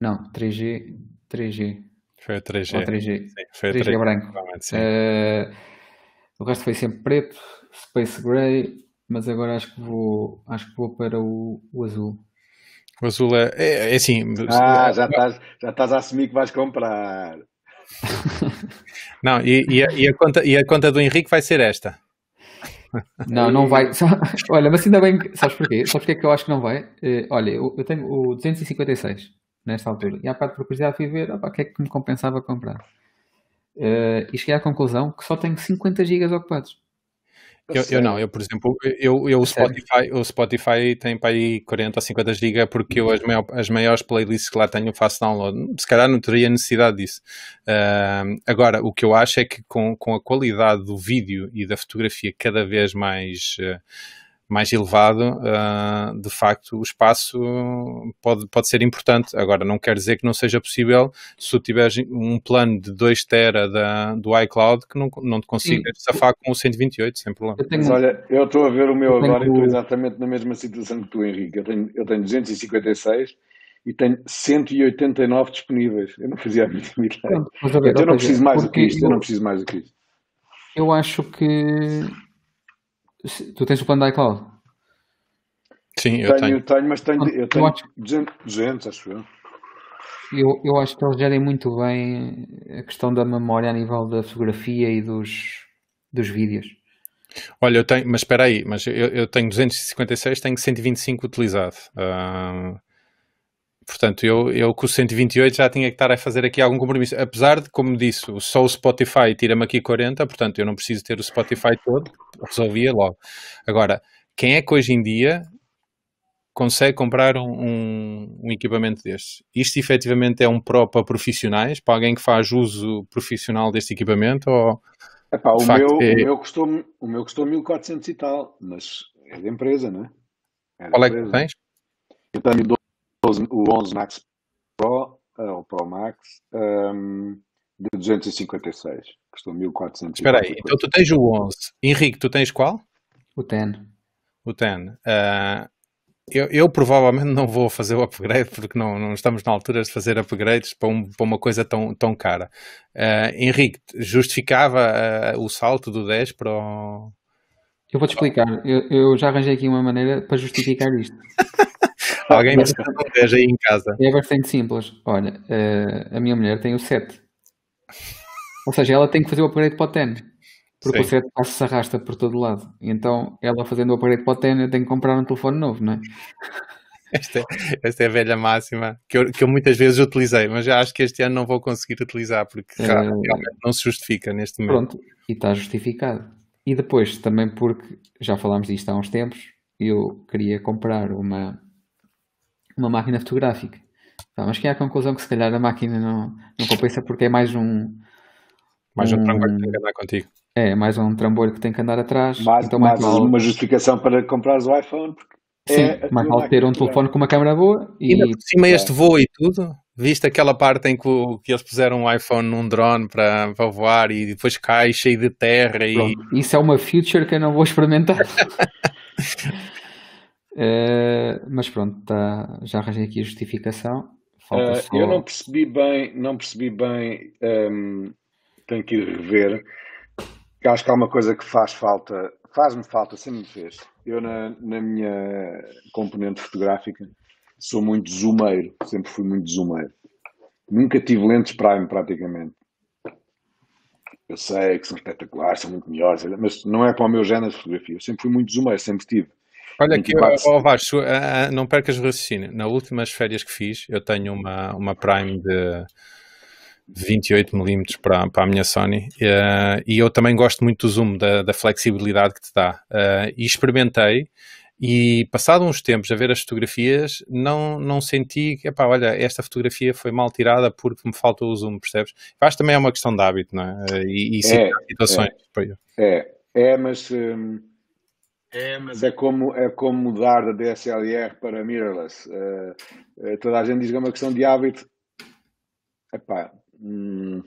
Speaker 3: não, 3G. 3G.
Speaker 1: Foi o 3G. Ou
Speaker 3: 3G. Sim, foi 3G, 3G branco. Uh, o resto foi sempre preto, Space Gray, mas agora acho que vou, acho que vou para o, o azul.
Speaker 1: O azul é, é, é assim.
Speaker 2: Ah, já estás, já estás a assumir que vais comprar.
Speaker 1: Não, e, e, a, e, a conta, e a conta do Henrique vai ser esta.
Speaker 3: Não, não vai. Olha, mas ainda bem. Sabes porquê? Sabes porquê que eu acho que não vai? Uh, olha, eu, eu, tenho o 256 nesta altura. E à parte por curiosidade fui ver opa, o que é que me compensava comprar. Uh, e cheguei à conclusão que só tenho 50 GB ocupados.
Speaker 1: Eu, eu, não, eu por exemplo, eu, eu o, Spotify, o Spotify tem para aí 40 ou 50 GB porque eu as, maior, as maiores playlists que lá tenho faço download. Se calhar não teria necessidade disso. Uh, agora, o que eu acho é que com, com a qualidade do vídeo e da fotografia cada vez mais. Uh, mais elevado, uh, de facto o espaço pode, pode ser importante. Agora, não quer dizer que não seja possível se tu tiveres um plano de 2 tera da, do iCloud que não, não te consigas safar com o 128 sem problema.
Speaker 2: Eu tenho... Mas olha, eu estou a ver o meu agora tenho... e estou exatamente na mesma situação que tu, Henrique. Eu tenho, eu tenho 256 e tenho 189 disponíveis. Eu não fazia a mínima ideia. eu não preciso mais do que isto. Eu não preciso mais do que isto.
Speaker 3: Eu acho que Tu tens o plano da iCloud?
Speaker 1: Sim, eu tenho.
Speaker 2: Tenho, tenho mas tenho, eu tenho acho, 200, 200, acho eu.
Speaker 3: eu. Eu acho que eles gerem muito bem a questão da memória a nível da fotografia e dos, dos vídeos.
Speaker 1: Olha, eu tenho, mas espera aí, mas eu, eu tenho 256, tenho 125 utilizado. Uh, Portanto, eu, eu com o 128 já tinha que estar a fazer aqui algum compromisso. Apesar de, como disse, só o Spotify tira-me aqui 40, portanto, eu não preciso ter o Spotify todo, resolvia logo. Agora, quem é que hoje em dia consegue comprar um, um, um equipamento destes? Isto efetivamente é um Pro para profissionais, para alguém que faz uso profissional deste equipamento? Ou,
Speaker 2: Epá, o, meu, é... o, meu custou, o meu custou 1400 e tal, mas é da empresa, não é?
Speaker 1: é Qual é que tens?
Speaker 2: Eu tenho o 11 Max Pro, uh, o Pro Max, um, de 256, custou 1400.
Speaker 1: Espera aí, então tu tens o 11. Henrique, tu tens qual?
Speaker 3: O 10.
Speaker 1: O 10. Uh, eu, eu, provavelmente não vou fazer o upgrade porque não, não estamos na altura de fazer upgrades para, um, para uma coisa tão, tão cara. Uh, Henrique, justificava uh, o salto do 10 para o.
Speaker 3: Eu vou-te explicar. Eu, eu, já arranjei aqui uma maneira para justificar isto.
Speaker 1: Alguém me inveja aí em casa.
Speaker 3: É bastante simples. Olha, uh, a minha mulher tem o 7. Ou seja, ela tem que fazer o upgrade para o 10. Porque Sim. o 7 se arrasta por todo lado. E então, ela fazendo o upgrade para o 10, eu tenho que comprar um telefone novo, não é?
Speaker 1: Esta é, esta é a velha máxima que eu, que eu, muitas vezes utilizei, mas já acho que este ano não vou conseguir utilizar porque uh, realmente não se justifica neste momento.
Speaker 3: Pronto, e está justificado. E depois, também porque já falámos disto há uns tempos, eu queria comprar uma uma máquina fotográfica. Tá, mas que é a conclusão que se calhar a máquina não, não compensa porque é mais um.
Speaker 1: Mais um, um trambolho que tem que andar contigo.
Speaker 3: É, mais um trambolho que tem que andar atrás.
Speaker 2: Mais, então, mais, mais uma justificação para comprares o iPhone.
Speaker 3: Sim, é mais vale ter um telefone com uma câmera boa.
Speaker 1: E, e por cima este voa e tudo. Viste aquela parte em que, o, que eles puseram um iPhone num drone para, para voar e depois cai cheio de terra e...
Speaker 3: Pronto, isso é uma feature que eu não vou experimentar. uh, mas pronto, tá, já arranjei aqui a justificação.
Speaker 2: Uh, só... Eu não percebi bem, não percebi bem, um, ehm, tenho que ir rever. Acho que há uma coisa que faz falta, faz-me falta, sempre me fez. Eu na, na minha componente fotográfica sou muito zoomeiro, sempre fui muito zoomeiro. Nunca tive lentes prime praticamente. Eu sei que são espetaculares, são muito melhores, mas não é para o meu género de fotografia. Eu sempre fui muito zoomeiro, sempre tive.
Speaker 1: Olha aqui, oh, Vasco, uh, não percas o raciocínio. Nas últimas férias que fiz, eu tenho uma, uma Prime de 28mm para, para a minha Sony uh, e eu também gosto muito do zoom, da, da flexibilidade que te dá. Uh, e experimentei e passado uns tempos a ver as fotografias, não, não senti que, epá, olha, esta fotografia foi mal tirada porque me faltou o zoom, percebes? Acho que também é uma questão de hábito, não é? E, e sim, é, situações.
Speaker 2: É, é, é mas... Hum é, mas é como, é como mudar da DSLR para mirrorless. Uh, toda a gente diz que é uma questão de hábito. Epá, hum,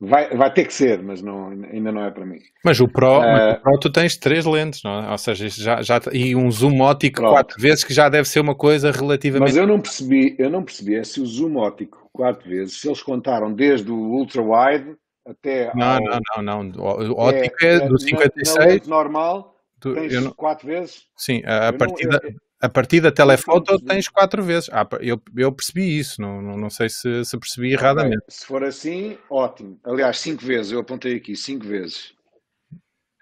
Speaker 2: vai, vai ter que ser, mas não, ainda não é para mim.
Speaker 1: Mas o Pro, uh, mas o Pro tu tens três lentes, não é? Ou seja, já, já, e um zoom ótico pronto. quatro vezes, que já deve ser uma coisa relativamente.
Speaker 2: Mas eu não percebi, eu não percebi é se o zoom ótico quatro vezes, se eles contaram desde o ultra wide até.
Speaker 1: Não, ao, não, não, não. O ótico é, é do 56. Na, na
Speaker 2: normal Tu, tens não... quatro vezes?
Speaker 1: Sim, a, a partir, não, da, eu, a partir da telefoto tens quatro vezes. Ah, eu, eu percebi isso, não, não, não sei se, se percebi erradamente.
Speaker 2: se for assim, ótimo. Aliás, cinco vezes, eu apontei aqui, cinco vezes.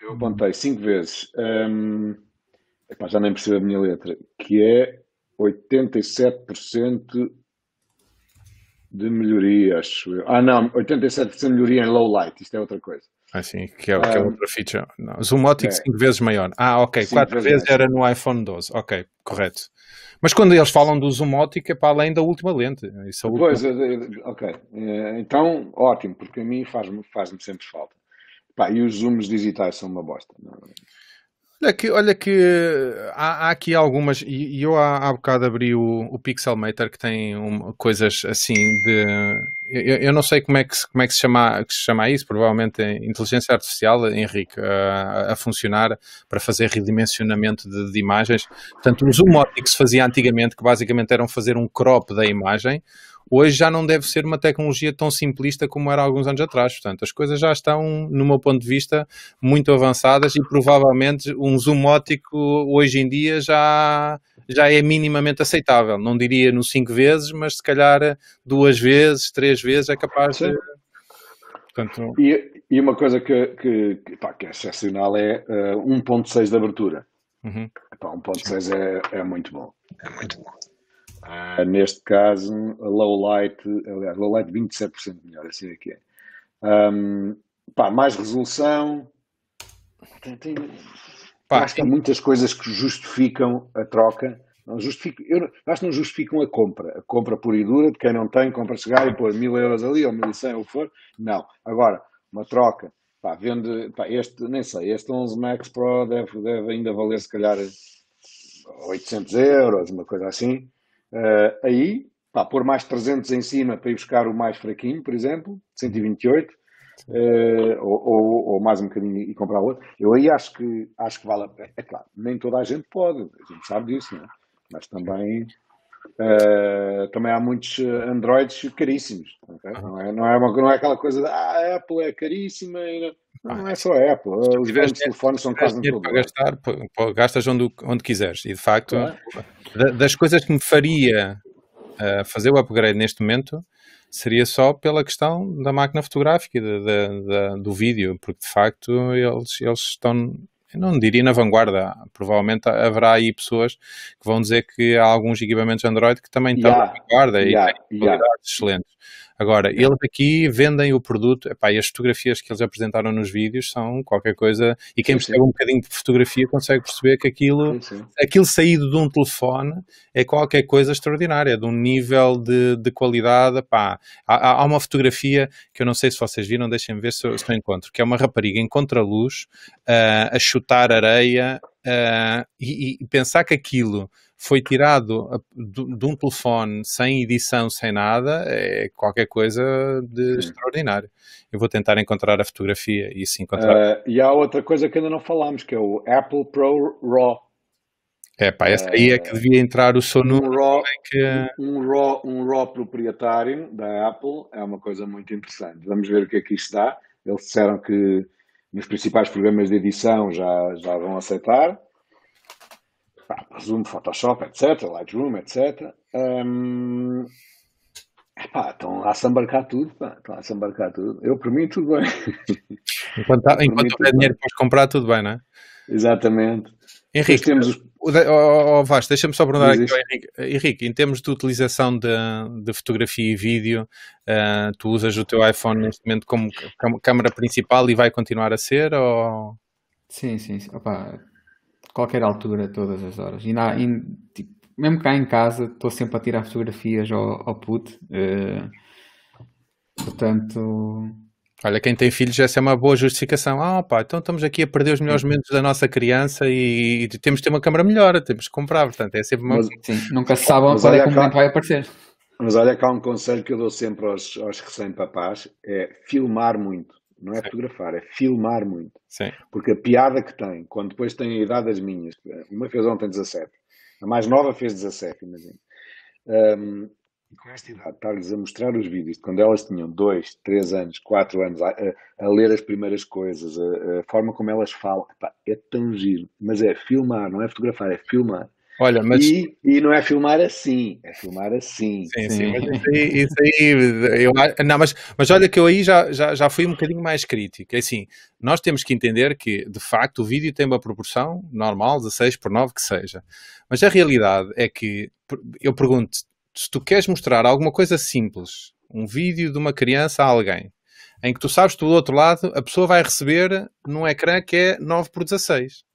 Speaker 2: Eu apontei cinco vezes. Epá, já nem percebo a minha letra. Que é 87% de melhoria, acho eu. Ah, não, 87% de melhoria em low light, isto é outra coisa.
Speaker 1: Ah, sim, que é, que é outra feature. Não, zoom ótico 5 é. vezes maior. Ah, ok, 4 vezes, era no iPhone 12. Ok, correto. Mas quando eles falam do zoom ótico é para além da última lente. Isso é
Speaker 2: pois, ok. Eh, então, ótimo, porque a mim faz-me faz sempre falta. Pá, e os zooms digitais são uma bosta. Não? É?
Speaker 1: Olha que, olha que há, há aqui algumas, e, eu há, há bocado abri o, o Pixelmator que tem um, coisas assim de. Eu, eu, não sei como é que, como é que se, chama, que se chama isso, provavelmente inteligência artificial, Henrique, a, a funcionar para fazer redimensionamento de, de imagens. Portanto, o zoom óptico que se fazia antigamente, que basicamente eram fazer um crop da imagem, hoje já não deve ser uma tecnologia tão simplista como era há alguns anos atrás. Portanto, as coisas já estão, no meu ponto de vista, muito avançadas e provavelmente um zoom ótico hoje em dia já, já é minimamente aceitável. Não diria no cinco vezes, mas se calhar duas vezes, três vezes é capaz Sim. de.
Speaker 2: Portanto... E, e, uma coisa que, que, pá, que é excepcional é uh, eh, 1.6 de abertura. Uhum. 1.6 é, é muito bom. É muito bom. Uh, neste caso, a low light, aliás, low light 27% melhor, assim é que é. Um, pá, mais resolução. Tem, tem, pá, acho que há muitas coisas que justificam a troca. Não justifico, eu acho que não justificam a compra. A compra pura e dura de quem não tem, compra chegar e pôr mil euros ali ou mil e cem ou o que for. Não. Agora, uma troca. Pá, vende, pá, este, nem sei, este 11 Max Pro deve, deve ainda valer se calhar 800 euros, uma coisa assim. Uh, aí, pá, pôr mais 300 em cima para ir buscar o mais fraquinho, por exemplo, 128, uh, eh, ou, ou, ou, mais um bocadinho e comprar outro. Eu aí acho que, acho que vale a pena. É claro, nem toda a gente pode, a gente sabe disso, não é? mas também, uh, também há muitos Androids caríssimos. Okay? Não, é, não, é uma, não é aquela coisa de ah, a Apple é caríssima. E não, não é só a Apple, os grandes telefones são quase
Speaker 1: um para gastar, gastas onde, onde quiseres. E de facto, das coisas que me faria uh, fazer o upgrade neste momento seria só pela questão da máquina fotográfica e de, de, de, do vídeo, porque de facto eles, eles estão eu não diria na vanguarda. Provavelmente haverá aí pessoas que vão dizer que há alguns equipamentos Android que também estão yeah, na vanguarda yeah, e têm qualidades yeah. excelentes. Agora, eles aqui vendem o produto, epá, e as fotografias que eles apresentaram nos vídeos são qualquer coisa, e quem sim, percebe sim. um bocadinho de fotografia consegue perceber que aquilo, sim, aquilo saído de um telefone é qualquer coisa extraordinária, de um nível de, de qualidade, epá, há, há, uma fotografia que eu não sei se vocês viram, deixem-me ver se eu, se eu encontro, que é uma rapariga em contraluz uh, a chutar areia uh, e, e pensar que aquilo foi tirado de, um telefone sem edição, sem nada, é qualquer coisa de Sim. extraordinário. Eu vou tentar encontrar a fotografia e se encontrar.
Speaker 2: Uh, e há outra coisa que ainda não falámos, que é o Apple Pro RAW.
Speaker 1: É pá, essa aí é que devia entrar o seu número.
Speaker 2: Um RAW, que... um, RAW, um RAW proprietário da Apple é uma coisa muito interessante. Vamos ver o que é que isto dá. Eles disseram que nos principais programas de edição já, já vão aceitar. Pá, presumo Photoshop, etc., Lightroom, etc. Um, epá, estão lá a se embarcar tudo, pá, estão lá a se embarcar tudo. Eu, por mim, tudo bem.
Speaker 1: Enquanto, enquanto houver dinheiro para comprar, tudo bem, não é?
Speaker 2: Exatamente.
Speaker 1: Henrique, temos os... oh, oh, Vasco, deixa-me só perguntar aqui ao Henrique. Henrique, em termos de utilização de, de fotografia e vídeo, uh, tu usas o teu iPhone neste momento como câmera principal e vai continuar a ser? Ou...
Speaker 3: Sim, sim, sim. Opa, qualquer altura, todas as horas. E, na, e tipo, mesmo cá em casa, estou sempre a tirar fotografias ao, ao put. Uh, portanto,
Speaker 1: Olha, quem tem filhos, essa é uma boa justificação. Ah, pá, então estamos aqui a perder os melhores momentos da nossa criança e, e temos de ter uma câmera melhor, temos que comprar, portanto, é sempre uma.
Speaker 3: Mas, sim, nunca se sabe quando é que o momento vai aparecer.
Speaker 2: Mas olha cá um conselho que eu dou sempre aos, aos recém-papás: é filmar muito. Não é Sim. fotografar, é filmar muito.
Speaker 1: Sim.
Speaker 2: Porque a piada que tem, quando depois tem a idade das minhas, uma fez ontem 17, a mais nova fez 17, imagina. Um, e com esta idade, estar-lhes a mostrar os vídeos de quando elas tinham 2, 3 anos, 4 anos, a, a, a, ler as primeiras coisas, a, a forma como elas falam, epá, é tão giro. Mas é filmar, não é fotografar, é filmar.
Speaker 1: Olha, mas...
Speaker 2: E, e, não é filmar assim, é filmar assim.
Speaker 1: Sim, sim, sim. mas isso aí, isso aí eu, não, mas, mas olha que eu aí já, já, já fui um bocadinho mais crítico. É assim, nós temos que entender que, de facto, o vídeo tem uma proporção normal, 16 por 9 que seja. Mas a realidade é que, eu pergunto, se tu queres mostrar alguma coisa simples, um vídeo de uma criança a alguém, em que tu sabes que do outro lado a pessoa vai receber num ecrã que é 9 por 16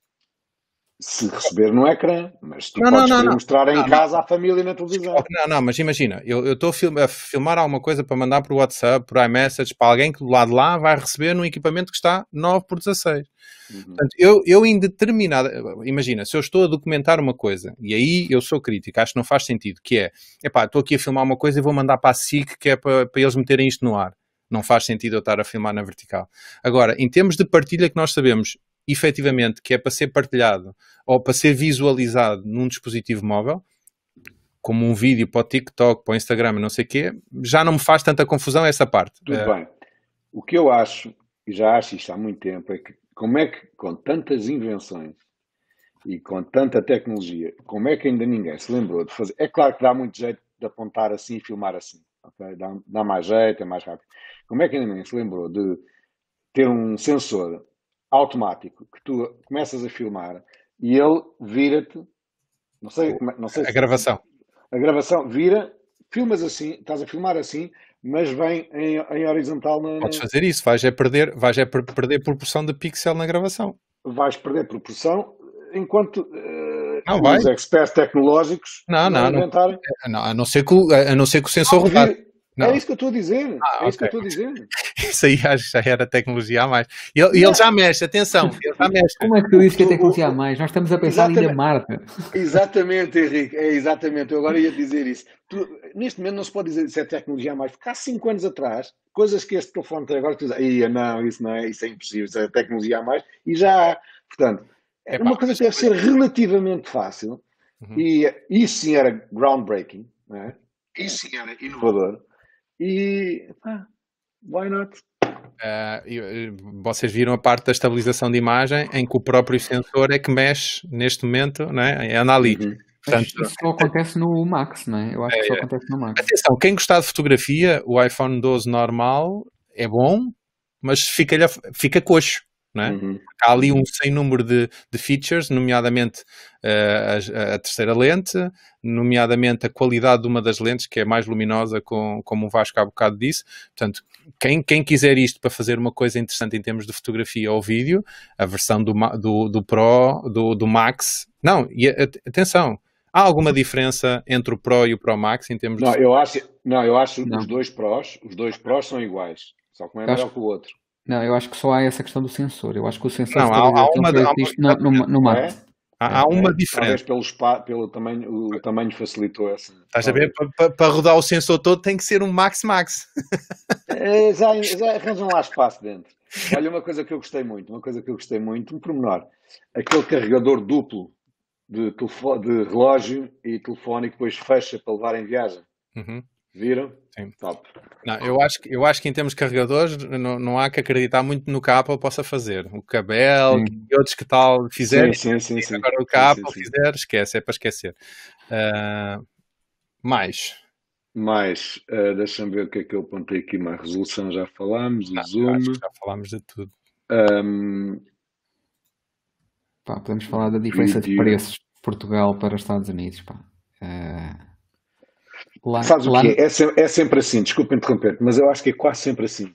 Speaker 2: se receber no ecrã, mas tu não, podes não, não, mostrar em casa à família na televisão.
Speaker 1: Não, não, mas imagina, eu estou a, filmar alguma coisa para mandar por WhatsApp, por iMessage, para alguém que do lado de lá vai receber num equipamento que está 9 por 16. Uhum. Portanto, eu, eu em determinada, imagina, se eu estou a documentar uma coisa, e aí eu sou crítico, acho que não faz sentido, que é, epá, estou aqui a filmar uma coisa e vou mandar para a SIC, que é para, para eles meterem isto no ar. Não faz sentido eu estar a filmar na vertical. Agora, em termos de partilha que nós sabemos, efetivamente que é para ser partilhado ou para ser visualizado num dispositivo móvel, como um vídeo para o TikTok, para o Instagram, não sei o quê, já não me faz tanta confusão essa parte.
Speaker 2: Tudo é... bem. O que eu acho, e já acho isto há muito tempo, é que como é que com tantas invenções e com tanta tecnologia, como é que ainda ninguém se lembrou de fazer? É claro que dá muito jeito de apontar assim e filmar assim. Okay? Dá, dá mais jeito, é mais rápido. Como é que ainda ninguém se lembrou de ter um sensor automático que tu começas a filmar e ele vira-te, não sei, não sei
Speaker 1: a se, gravação.
Speaker 2: A gravação vira, filmas assim, estás a filmar assim, mas vem em, em horizontal na,
Speaker 1: Podes fazer isso, vais é perder, vais é perder proporção de pixel na gravação.
Speaker 2: Vais perder proporção enquanto uh, não, vai. os experts tecnológicos
Speaker 1: não, não, não, não, a não ser que, a não ser que o sensor rodar.
Speaker 2: Não. É isso que eu estou a dizer. Ah, é okay. isso que eu estou a dizer.
Speaker 1: Isso aí acho que já era tecnologia a mais. E ele, ele, já mexe, atenção, ele já mexe.
Speaker 3: Como é que tu dizes que é tecnologia a mais? Nós estamos a pensar em na Marta.
Speaker 2: Exatamente, Henrique, é exatamente. Eu agora ia dizer isso. Tu, neste momento não se pode dizer se é tecnologia a mais, porque há 5 anos atrás, coisas que este telefone tem agora, tu dizes, não, isso não é, isso é impossível, isso é tecnologia a mais, e já há. Portanto, é uma coisa que deve ser relativamente fácil, uhum. e isso sim era groundbreaking, não é? isso sim era inovador e pá, why not?
Speaker 1: Uh, vocês viram a parte da estabilização de imagem em que o próprio sensor é que mexe neste momento, não é? anda ali. Uhum.
Speaker 3: Portanto, isso só acontece no Max, não é? Eu acho é, que só é. acontece no Max.
Speaker 1: Atenção, quem gostar de fotografia, o iPhone 12 normal é bom, mas fica, fica coxo. É? Uhum. Há ali um sem número de, de features, nomeadamente uh, a, a, terceira lente, nomeadamente a qualidade de uma das lentes, que é mais luminosa, com, como o Vasco há bocado disse. Portanto, quem, quem quiser isto para fazer uma coisa interessante em termos de fotografia ou vídeo, a versão do, do, do Pro, do, do Max. Não, e atenção, há alguma diferença entre o Pro e o Pro Max em termos
Speaker 2: não,
Speaker 1: de...
Speaker 2: Eu acho, não, eu acho que os dois Pros, os dois Pros são iguais, só que um é melhor que o outro.
Speaker 3: Não, eu acho que só há essa questão do sensor. Eu acho que o sensor não, há, há uma, há uma, no, no, no
Speaker 1: é? Há, há uma diferença.
Speaker 2: Talvez pelo, spa, pelo tamanho, o tamanho facilitou essa.
Speaker 1: Estás a ver? Para rodar o sensor todo tem que ser um Max Max.
Speaker 2: É, já, já arranjam lá espaço dentro. Olha, uma coisa que eu gostei muito, uma coisa que eu gostei muito, um pormenor. Aquele carregador duplo de, de relógio e telefone que depois fecha para levar em viagem.
Speaker 1: Uhum.
Speaker 2: Viram?
Speaker 1: Sim.
Speaker 2: Top.
Speaker 1: Não, eu, acho, que- eu acho que em termos de carregadores não, não há que acreditar muito no que a Apple possa fazer. O Cabel
Speaker 3: Sim.
Speaker 1: e outros que tal fizerem,
Speaker 2: Sim, sim, sim. sim.
Speaker 1: agora o que a Apple
Speaker 2: sim, sim.
Speaker 1: fizer, esquece, é para esquecer. Ah, mais.
Speaker 2: Mais, eh, deixa-me ver o que é que eu apontei aqui. Mais resolução já falámos, o
Speaker 1: eu
Speaker 2: zoom.
Speaker 1: acho que já falámos de tudo.
Speaker 2: Ahm,
Speaker 3: Pá, podemos falar da diferença de
Speaker 2: Review.
Speaker 3: preços de Portugal para os Estados Unidos. Pá. Eh, lá,
Speaker 2: sabes
Speaker 3: lá-
Speaker 2: o que é? É, é sempre assim, desculpa interromper mas eu acho que é quase sempre assim.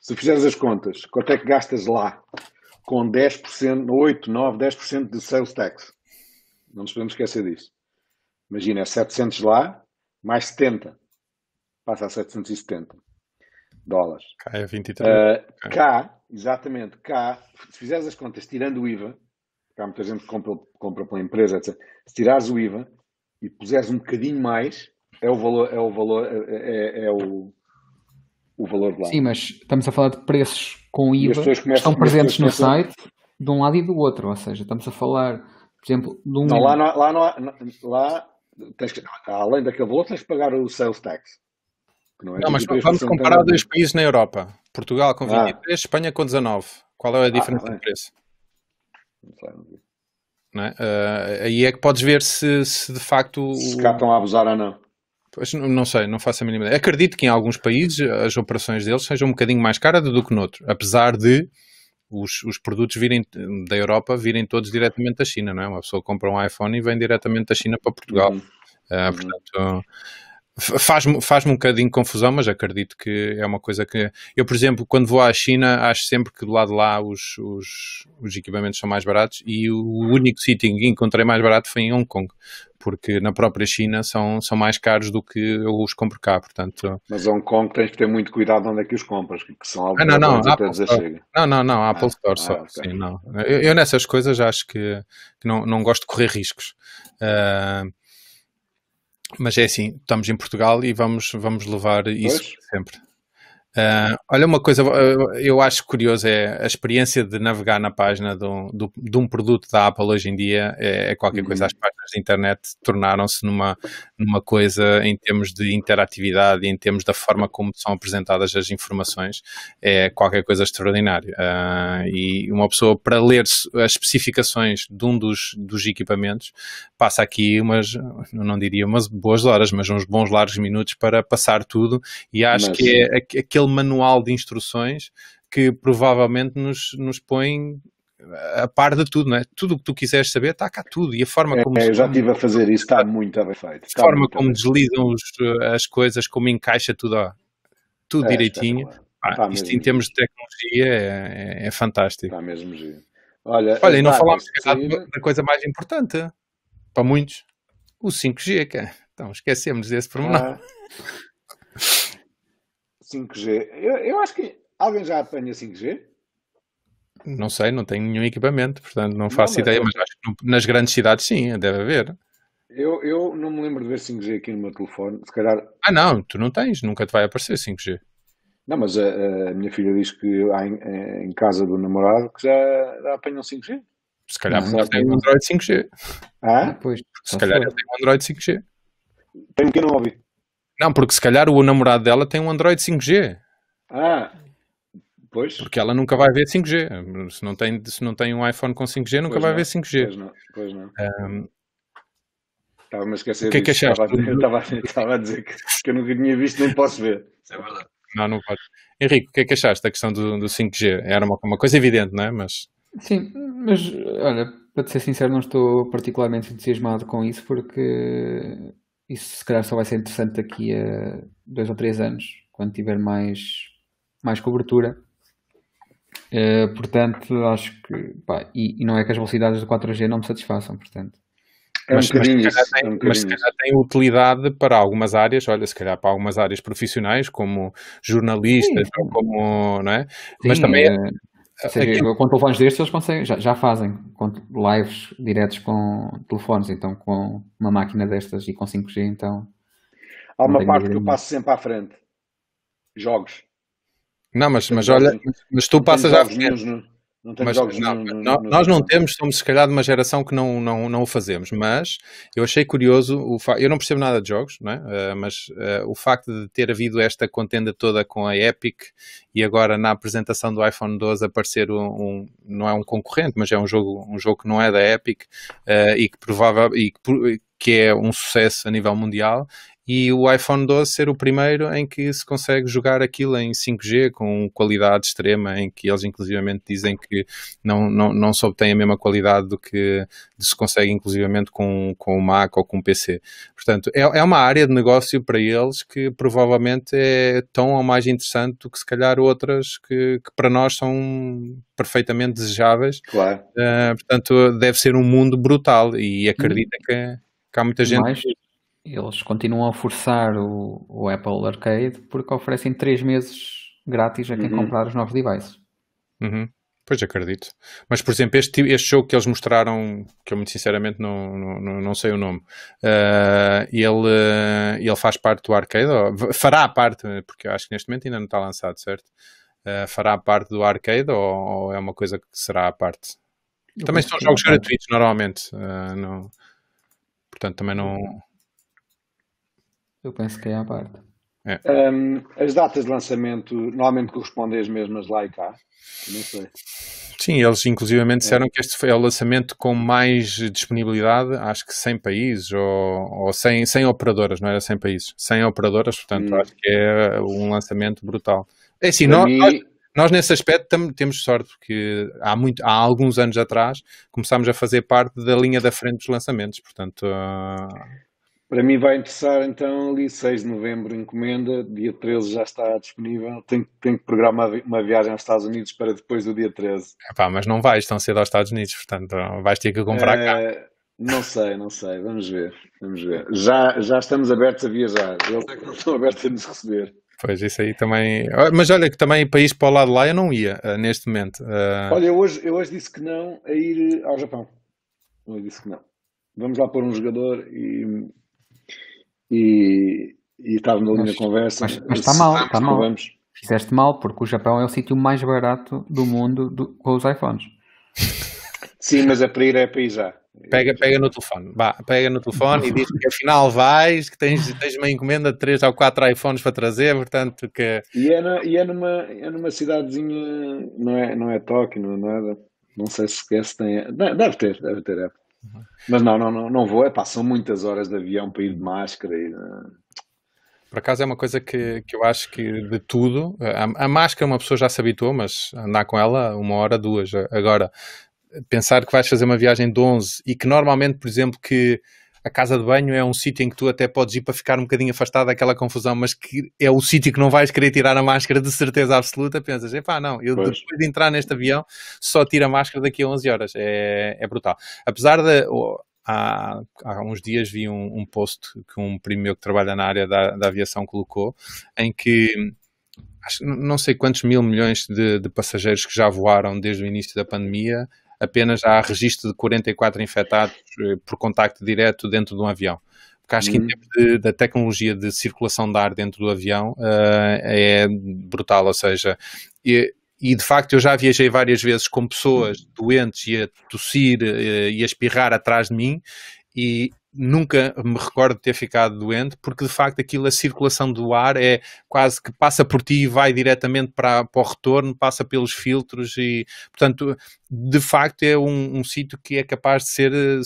Speaker 2: Se fizeres as contas, quanto é que gastas lá com 10%, 8, 9, 10% de sales tax? Não nos podemos esquecer disso. Imagina, é 700 lá, mais 70. Passa a 770 dólares.
Speaker 1: Cá é 23.
Speaker 2: Uh,
Speaker 1: Ok.
Speaker 2: cá, exatamente, cá, se fizeres as contas tirando o IVA, cá muita gente compra, compra pela empresa, etc. Se tirares o IVA e puseres um bocadinho mais, é o valor, é o valor, é, é- é o, o valor de lá.
Speaker 3: Sim, mas estamos a falar de preços com IVA que estão presentes no
Speaker 2: começam-
Speaker 3: site de um lado e do outro. Ou seja, estamos a falar, por exemplo, de um.
Speaker 2: Não, lá, não, há- lá, não há- lá tens que, além daquele valor, tens que pagar o sales tax. não é
Speaker 1: Não, mas
Speaker 2: 23%,
Speaker 1: vamos comparar
Speaker 2: é?
Speaker 1: dois países na Europa. Portugal com
Speaker 2: Ah.
Speaker 1: 23, Espanha com 19. Qual é a diferença
Speaker 2: bem.
Speaker 1: de preço?
Speaker 2: Não sei, não sei.
Speaker 1: não é? Ah, aí é que podes ver se, se de facto o-
Speaker 2: Se cá estão a abusar ou não.
Speaker 1: Pois, não, sei, não faço a mínima ideia. Acredito que em alguns países as operações deles sejam um bocadinho mais caras do que noutros, apesar de os, os produtos virem da Europa virem todos diretamente da China, não é? Uma pessoa compra um iPhone e vem diretamente da China para Portugal.
Speaker 2: Uhum. Uhum.
Speaker 1: portanto, faz-me faz um bocadinho de confusão, mas acredito que é uma coisa que. Eu, por exemplo, quando vou à China, acho sempre que do lado de lá os, os, os equipamentos são mais baratos e o único sítio que encontrei mais barato foi em Hong Kong, porque na própria China são, são mais caros do que eu os compro cá, portanto.
Speaker 2: Mas Hong Kong tens que ter muito cuidado onde é que os compras, que são
Speaker 1: Ah, não, não, Apple Store.
Speaker 2: chega.
Speaker 1: Não, não, não, Apple
Speaker 2: Ah,
Speaker 1: Store
Speaker 2: ah,
Speaker 1: só.
Speaker 2: ok.
Speaker 1: Sim, não. Eu, eu nessas coisas acho que, que não, não gosto de correr riscos. Ah, mas é assim, estamos em Portugal e vamos, vamos levar isso sempre. Ah, olha, uma coisa ah, eu acho curioso é a experiência de navegar na página de um, de um produto da Apple hoje em dia é, é qualquer coisa.
Speaker 2: Uhum.
Speaker 1: As páginas de internet tornaram-se numa, numa coisa em termos de interatividade e em termos da forma como são apresentadas as informações, é qualquer coisa extraordinária. Ah, e uma pessoa, para ler as especificações de um dos, dos equipamentos, passa aqui umas, não diria umas boas horas, mas uns bons largos minutos para passar tudo. E acho
Speaker 2: Mas-
Speaker 1: que é aqu- aquele manual de instruções que provavelmente nos, nos põe a par de tudo, não é? Tudo o que tu quiseres saber está cá tudo. E a forma como,
Speaker 2: É, eu já estive a fazer isso, está muito bem feito.
Speaker 1: a forma como deslizam os, as coisas, como encaixa tudo, ó, tudo.
Speaker 2: É
Speaker 1: direitinho.
Speaker 2: Está
Speaker 1: isto
Speaker 2: mesmo
Speaker 1: em termos de tecnologia é, é- é fantástico.
Speaker 2: Está mesmo giro. Olha,
Speaker 1: Olha, e não falámos da coisa mais importante para muitos, o 5G, que é- então esquecemos desse pormenor.
Speaker 2: Ah, 5G. Eu, eu acho que alguém já apanha 5G?
Speaker 1: Não sei, não tenho nenhum equipamento, portanto não faço
Speaker 2: mas
Speaker 1: ideia, mas acho que nas grandes cidades sim, deve haver.
Speaker 2: Eu, eu não me lembro de ver 5G aqui no meu telefone. Se calhar.
Speaker 1: Ah não, tu não tens, nunca te vai aparecer 5G.
Speaker 2: Não, mas a, a minha filha diz que há em, em casa do namorado que já, já apanham 5G.
Speaker 1: Se calhar
Speaker 3: Não,
Speaker 1: tem um Android 5G.
Speaker 2: Ah?
Speaker 3: Depois,
Speaker 1: Se calhar ele tem um Android 5G.
Speaker 2: Tem um pequeno ouvi.
Speaker 1: Não, porque se calhar o namorado dela tem um Android 5G.
Speaker 2: Ah, pois.
Speaker 1: Porque ela nunca vai ver 5G. Se não tem, se não tem um iPhone com 5G, nunca
Speaker 2: Pois
Speaker 1: vai
Speaker 2: não,
Speaker 1: ver 5G.
Speaker 2: Pois não, pois não.
Speaker 1: Ahm,
Speaker 2: Estava-me a esquecer
Speaker 1: O que é que achaste?
Speaker 2: Estava, a- estava, estava a dizer que, que eu nunca tinha visto nem posso ver. Isso é verdade.
Speaker 1: não, não pode. Henrique, o que é que achaste da questão do, do 5G? Era uma, uma coisa evidente, não é? Mas
Speaker 3: Sim, mas olha, para te ser sincero, não estou particularmente entusiasmado com isso porque isso se calhar só vai ser interessante daqui a dois ou três anos, quando tiver mais, mais cobertura. Eh, portanto, acho que pá, e, e não é que as velocidades do 4G não me satisfaçam, portanto.
Speaker 2: É um
Speaker 1: mas, mas, se calhar
Speaker 2: isso.
Speaker 1: tem,
Speaker 2: É um
Speaker 1: mas se calhar tem utilidade para algumas áreas, olha, se calhar para algumas áreas profissionais, como jornalistas,
Speaker 3: Sim,
Speaker 1: como, não é?
Speaker 3: Sim,
Speaker 1: Mas também
Speaker 3: eh, Ou seja, Aqui... com telefones destes eles conseguem, já, já fazem com lives diretos com telefones, então com uma máquina destas e com 5G, então.
Speaker 2: Há uma parte que eu passo sempre à frente. Jogos.
Speaker 1: Não, mas, mas olha, mas tu passas à frente. No, não mas, jogos não, no, Nós não temos, somos se calhar de uma geração que não, não, não o fazemos, mas eu achei curioso, o fa... eu não percebo nada de jogos, não é? Uh, mas uh, o facto de ter havido esta contenda toda com a Epic e agora na apresentação do iPhone 12 aparecer um, um não é um concorrente, mas é um jogo, um jogo que não é da Epic uh, e que provável e que, que é um sucesso a nível mundial e o iPhone 12 ser o primeiro em que se consegue jogar aquilo em 5G com qualidade extrema, em que eles inclusivamente dizem que não, não, não se obtém a mesma qualidade do que se consegue inclusivamente com, com o Mac ou com o PC. Portanto, é, é uma área de negócio para eles que provavelmente é tão ou mais interessante do que se calhar outras que, que para nós são perfeitamente desejáveis.
Speaker 2: Claro.
Speaker 1: Uh, portanto, deve ser um mundo brutal e acredita que, que há muita gente...
Speaker 3: Mais eles continuam a forçar o, o Apple Arcade porque oferecem 3 meses grátis a quem uhum. comprar os novos devices.
Speaker 1: Uhum. Pois acredito. Mas, por exemplo, este, este jogo que eles mostraram, que eu muito sinceramente não, não, não sei o nome, uh, ele, ele faz parte do arcade, ou, fará parte, porque eu acho que neste momento ainda não está lançado, certo? Uh, fará parte do arcade ou, ou, é uma coisa que será à parte? Eu também são jogos gratuitos normalmente, uh, não, portanto também não.
Speaker 3: Eu penso que é à parte.
Speaker 2: É. Um, as datas de lançamento normalmente correspondem às mesmas lá e cá. Não sei.
Speaker 1: Sim, eles inclusivamente disseram é. que este foi o lançamento com mais disponibilidade, acho que 100 países ou, ou 100, 100 operadoras, não era 100 países, 100 operadoras, portanto hum. acho que é um lançamento brutal. É assim, nós, mim... nós, nós, nesse aspecto tam, temos sorte, porque há, muito, há alguns anos atrás começámos a fazer parte da linha da frente dos lançamentos, portanto... Uh
Speaker 2: para mim vai interessar então ali 6 de novembro encomenda, dia 13 já está disponível. Tenho, tenho que programar uma viagem aos Estados Unidos para depois do dia 13.
Speaker 1: Epá, mas não vais tão cedo aos Estados Unidos, portanto vais ter que comprar é, cá.
Speaker 2: Não sei, não sei, vamos ver, vamos ver. Já, já estamos abertos a viajar, eles é que não estão abertos a nos receber.
Speaker 1: Pois, isso aí também. Mas olha que também país para o lado de lá eu não ia uh, neste momento. Uh...
Speaker 2: Olha, eu hoje, eu hoje disse que não a ir ao Japão. Hoje disse que não. Vamos lá pôr um jogador e e, e estávamos ali na conversa.
Speaker 3: Mas, mas está mal, está mal. Vamos. Fizeste mal, porque o Japão é o sítio mais barato do mundo do, com os iPhones.
Speaker 2: Sim, mas é para ir, é para ir já.
Speaker 1: Pega, pega no telefone, vá, pega no telefone e diz que afinal vais, que tens, tens uma encomenda de 3 ou 4 iPhones para trazer, portanto que...
Speaker 2: E é, na, e é, numa, é numa cidadezinha, não é, não é Tóquio, não é nada, não sei se se tem... Deve ter, deve ter, é. Uhum. Mas não, não, não, não vou. É, pá, são muitas horas de avião para ir de máscara. E, uh...
Speaker 1: Por acaso é uma coisa que, que eu acho que de tudo, a, a, máscara uma pessoa já se habituou, mas andar com ela uma hora, duas. Agora, pensar que vais fazer uma viagem de 11 e que normalmente, por exemplo, que a casa de banho é um sítio em que tu até podes ir para ficar um bocadinho afastado daquela confusão, mas que é o sítio que não vais querer tirar a máscara de certeza absoluta, pensas, epá, não, eu pois. depois de entrar neste avião só tiro a máscara daqui a 11 horas, é, é brutal. Apesar de, oh, há, há uns dias vi um, um, post que um primo meu que trabalha na área da, da aviação colocou, em que acho, não sei quantos mil milhões de, de passageiros que já voaram desde o início da pandemia apenas há registro de 44 infectados eh, por contacto direto dentro de um avião. Porque acho que em uhum. termos de, da tecnologia de circulação de ar dentro do avião uh, é brutal, ou seja, e, e, de facto eu já viajei várias vezes com pessoas doentes e a tossir uh, e a espirrar atrás de mim e nunca me recordo de ter ficado doente, porque de facto aquilo, a circulação do ar é quase que passa por ti e vai diretamente para, para o retorno, passa pelos filtros e, portanto, de facto é um, um sítio que é capaz de ser eh,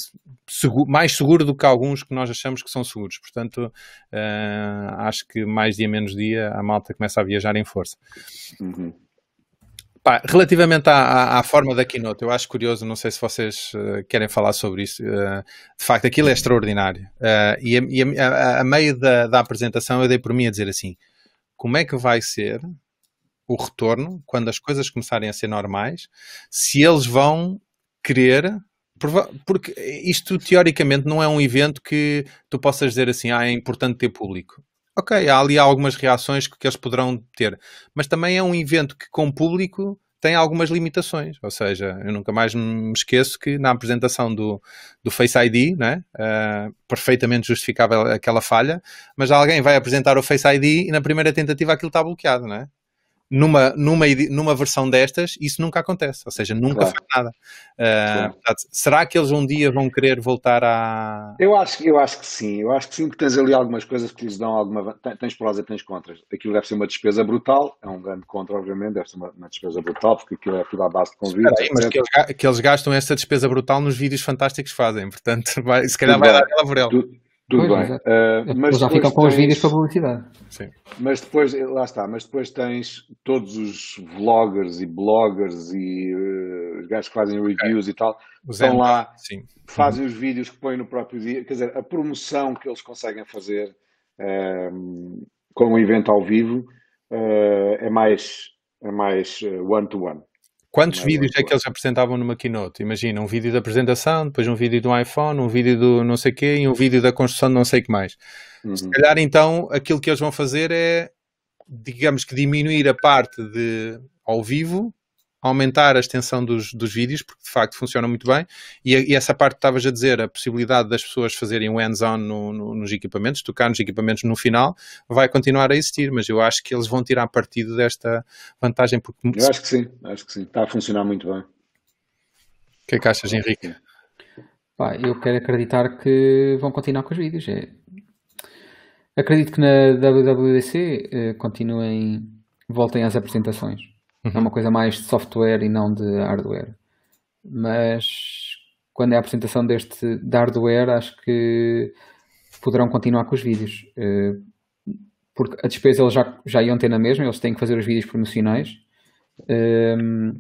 Speaker 1: seguro, mais seguro do que alguns que nós achamos que são seguros. Portanto, uh, acho que mais dia menos dia a malta começa a viajar em força. Uhum. Pá, relativamente à, à, à, forma da keynote, eu acho curioso, não sei se vocês uh, querem falar sobre isso. Uh, de facto, aquilo é extraordinário. Uh, e, a, e a, a, meio da, da, apresentação eu dei por mim a dizer assim: como é que vai ser o retorno quando as coisas começarem a ser normais? Se eles vão querer. Porque isto teoricamente não é um evento que tu possas dizer assim, ah, é importante ter público ok, há ali algumas reações que, que eles poderão ter, mas também é um evento que com público tem algumas limitações. Ou seja, eu nunca mais me esqueço que na apresentação do, do Face ID, né, uh, perfeitamente justificável aquela falha, mas alguém vai apresentar o Face ID e na primeira tentativa aquilo está bloqueado, né? Numa, numa, numa versão destas, isso nunca acontece, ou seja, nunca claro. faz nada. Uh, portanto, será que eles um dia vão querer voltar a.
Speaker 2: Eu acho, eu acho que sim, eu acho que sim, porque tens ali algumas coisas que lhes dão alguma. Tens prós e tens contras. Aquilo deve ser uma despesa brutal, é um grande contra, obviamente, deve ser uma, uma despesa brutal, porque aquilo é tudo à base de.
Speaker 1: Sim, mas que eles, que eles, gastam essa despesa brutal nos vídeos fantásticos que fazem, portanto, vai, se calhar vai dar aquela por.
Speaker 2: Tudo pois, bem.
Speaker 3: Uh, mas já ficam com tens... os vídeos para publicidade.
Speaker 2: Sim. Mas depois, lá está, mas depois tens todos os vloggers e bloggers e uh, os gajos que fazem reviews é. e tal, os estão lá, Sim. fazem uhum. os vídeos que põem no próprio dia. Quer dizer, a promoção que eles conseguem fazer um, com o evento ao vivo uh, é mais é mais one-to-one. -one.
Speaker 1: Quantos não vídeos é que eles apresentavam numa keynote? Imagina, um vídeo da apresentação, depois um vídeo do iPhone, um vídeo do não sei o quê e um vídeo da construção de não sei o que mais. Uhum. Se calhar então aquilo que eles vão fazer é, digamos que diminuir a parte de ao vivo aumentar a extensão dos, dos vídeos, porque de facto funcionam muito bem. E, e essa parte que estavas a dizer, a possibilidade das pessoas fazerem o hands-on no, no, nos equipamentos, tocar nos equipamentos no final, vai continuar a existir, mas eu acho que eles vão tirar partido desta vantagem. Porque...
Speaker 2: Eu acho que sim, acho que sim, está a funcionar muito bem. O
Speaker 1: que é que achas, Henrique?
Speaker 3: Pá, eu quero acreditar que vão continuar com os vídeos. É... Acredito que na WWDC eh, continuem, voltem às apresentações Uhum. É uma coisa mais de software e não de hardware. Mas quando é a apresentação deste de hardware, acho que poderão continuar com os vídeos. Eh, porque a despesa eles já, já iam ter na mesma, eles têm que fazer os vídeos promocionais. Ehm,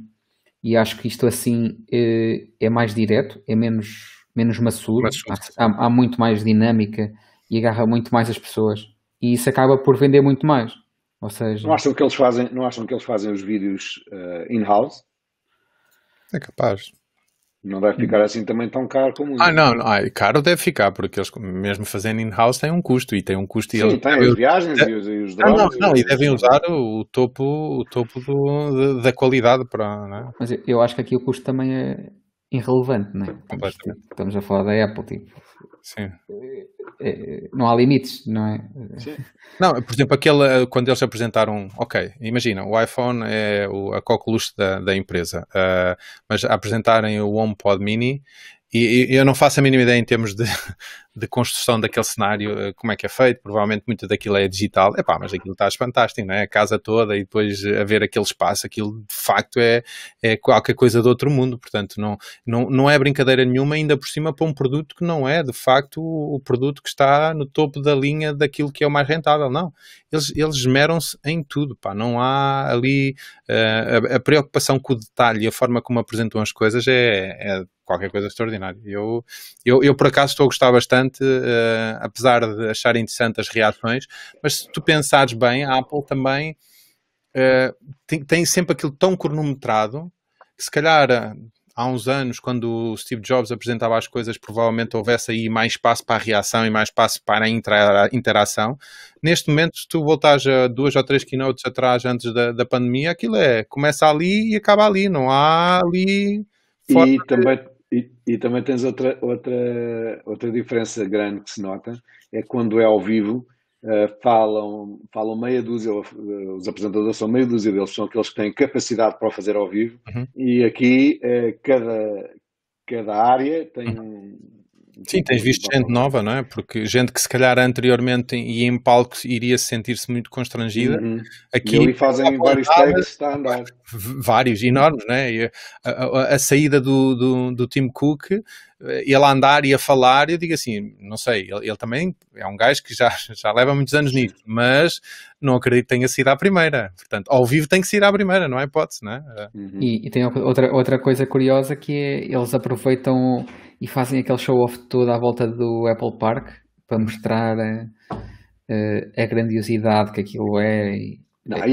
Speaker 3: e acho que isto assim é, é mais direto, é menos, menos maçudo, há, há, muito mais dinâmica e agarra muito mais as pessoas. E isso acaba por vender muito mais. Ou seja...
Speaker 2: Não acham que eles fazem, não acham que eles fazem os vídeos uh, in-house?
Speaker 1: É capaz.
Speaker 2: Não deve ficar assim também tão caro como
Speaker 1: Ah, não, não. Ah, caro deve ficar, porque eles mesmo fazendo in-house têm um custo e tem um custo.
Speaker 2: Sim,
Speaker 1: eles...
Speaker 2: tem as viagens e os, e os drones.
Speaker 1: Não, não, não, e devem usar o topo, o topo do, da qualidade para.
Speaker 3: É? Mas eu acho que aqui o custo também é irrelevante, não é? Completamente. Estamos a falar da Apple, tipo.
Speaker 1: Sim.
Speaker 3: É, não há limites, não é?
Speaker 1: Sim. Não, por exemplo, aquele, quando eles apresentaram, ok, imagina, o iPhone é o, a coqueluche da, da empresa, uh, mas apresentarem o HomePod Mini e, e, eu não faço a mínima ideia em termos de, de construção daquele cenário, eh, como é que é feito, provavelmente muito daquilo é digital, é pá, mas aquilo está fantástico, não é? A casa toda e depois haver aquele espaço, aquilo de facto é, é qualquer coisa de outro mundo, portanto não, não, não é brincadeira nenhuma, ainda por cima para um produto que não é de facto o produto que está no topo da linha daquilo que é o mais rentável, não. Eles, eles esmeram-se em tudo, pá, não há ali uh, a, a, preocupação com o detalhe e a forma como apresentam as coisas é, é qualquer coisa extraordinária. Eu, eu, eu por acaso estou a gostar bastante, uh, apesar de achar interessante as reações, mas se tu pensares bem, a Apple também uh, tem, tem, sempre aquilo tão cronometrado que se calhar eh, há uns anos, quando o Steve Jobs apresentava as coisas, provavelmente houvesse aí mais espaço para a reação e mais espaço para a interação. Neste momento, se tu voltares a duas ou três keynotes atrás, antes da, da pandemia, aquilo é, começa ali e acaba ali, não há ali...
Speaker 2: E também, e, e, também tens outra, outra, outra diferença grande que se nota, é quando é ao vivo, uh, falam, falam meia dúzia, uh, os apresentadores são meia dúzia deles, são aqueles que têm capacidade para o fazer ao vivo, uhum. e aqui uh, cada, cada área tem uhum. um
Speaker 1: Sim, tens visto gente nova, não é? Porque gente que se calhar anteriormente e em palco iria sentir-se muito constrangida. Uhum.
Speaker 2: Aqui e ali fazem vários takes.
Speaker 1: Vários, enormes, não é? A, a, a, saída do, do, do Tim Cook, ele a andar e a falar, eu digo assim, não sei, ele, ele, também é um gajo que já, já leva muitos anos nisso, mas não acredito que tenha sido à primeira. Portanto, ao vivo tem que ser à primeira, não é hipótese, não é?
Speaker 3: Uhum. E, e tem outra, outra coisa curiosa que é, eles aproveitam e fazem aquele show-off todo à volta do Apple Park para mostrar uh, a grandiosidade que aquilo é. E,
Speaker 2: não, é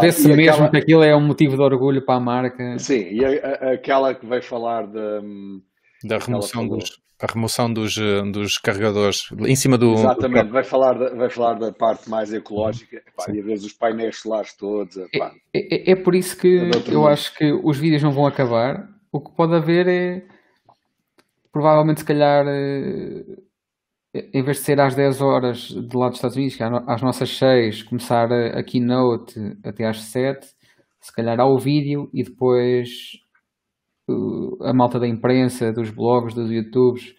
Speaker 3: Vê-se mesmo aquela... que aquilo é um motivo de orgulho para a marca.
Speaker 2: Sim, e a, a, aquela que vai falar de, hum,
Speaker 1: Da remoção dos, a remoção dos, dos carregadores em cima do.
Speaker 2: Exatamente, do... Vai, falar da, vai falar da parte mais ecológica epá, e a vez os painéis solares todos.
Speaker 3: É, é, é, por isso que eu mundo. acho que os vídeos não vão acabar. O que pode haver é provavelmente, se calhar, eh, em vez de ser às 10 horas do lado dos Estados Unidos, que é às nossas 6, começar a keynote até às 7, se calhar há o vídeo e depois a malta da imprensa, dos blogs, dos YouTubes,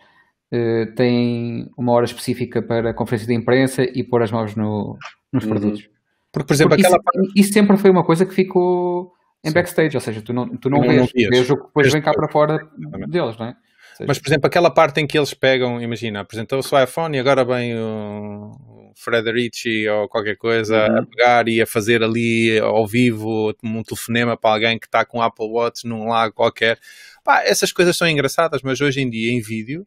Speaker 3: uh, tem uma hora específica para a conferência de imprensa e pôr as mãos no, nos uhum. produtos.
Speaker 1: Porque, por exemplo, Porque
Speaker 3: aquela isso, isso, sempre foi uma coisa que ficou em Sim. backstage, ou seja, tu não, tu não, não vês, não vês o que depois vem cá para fora deles, não é?
Speaker 1: Mas, por exemplo, aquela parte em que eles pegam, imagina, apresentou-se o iPhone e agora vem o Frederici ou qualquer coisa uhum. a pegar e a fazer ali ao vivo um telefonema para alguém que está com Apple Watch num lago qualquer. Pá, essas coisas são engraçadas, mas hoje em dia em vídeo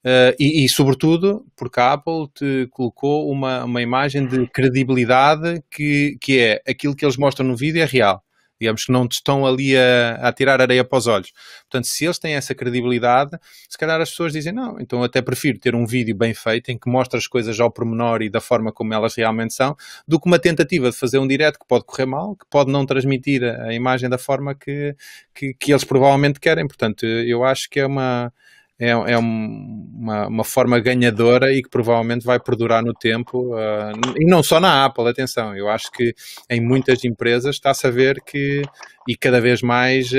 Speaker 1: Uh, e, e, sobretudo, porque a Apple te colocou uma, uma imagem de credibilidade que, que é aquilo que eles mostram no vídeo é real digamos que não te estão ali a, a tirar areia para os olhos. Portanto, se eles têm essa credibilidade, se calhar as pessoas dizem, não, então até prefiro ter um vídeo bem feito em que mostra as coisas ao pormenor e da forma como elas realmente são, do que uma tentativa de fazer um direto que pode correr mal, que pode não transmitir a, imagem da forma que, que, que eles provavelmente querem. Portanto, eu acho que é uma é, é uma, uma, forma ganhadora e que provavelmente vai perdurar no tempo. Uh, e não só na Apple, atenção, eu acho que em muitas empresas está-se a ver que, e cada vez mais, uh,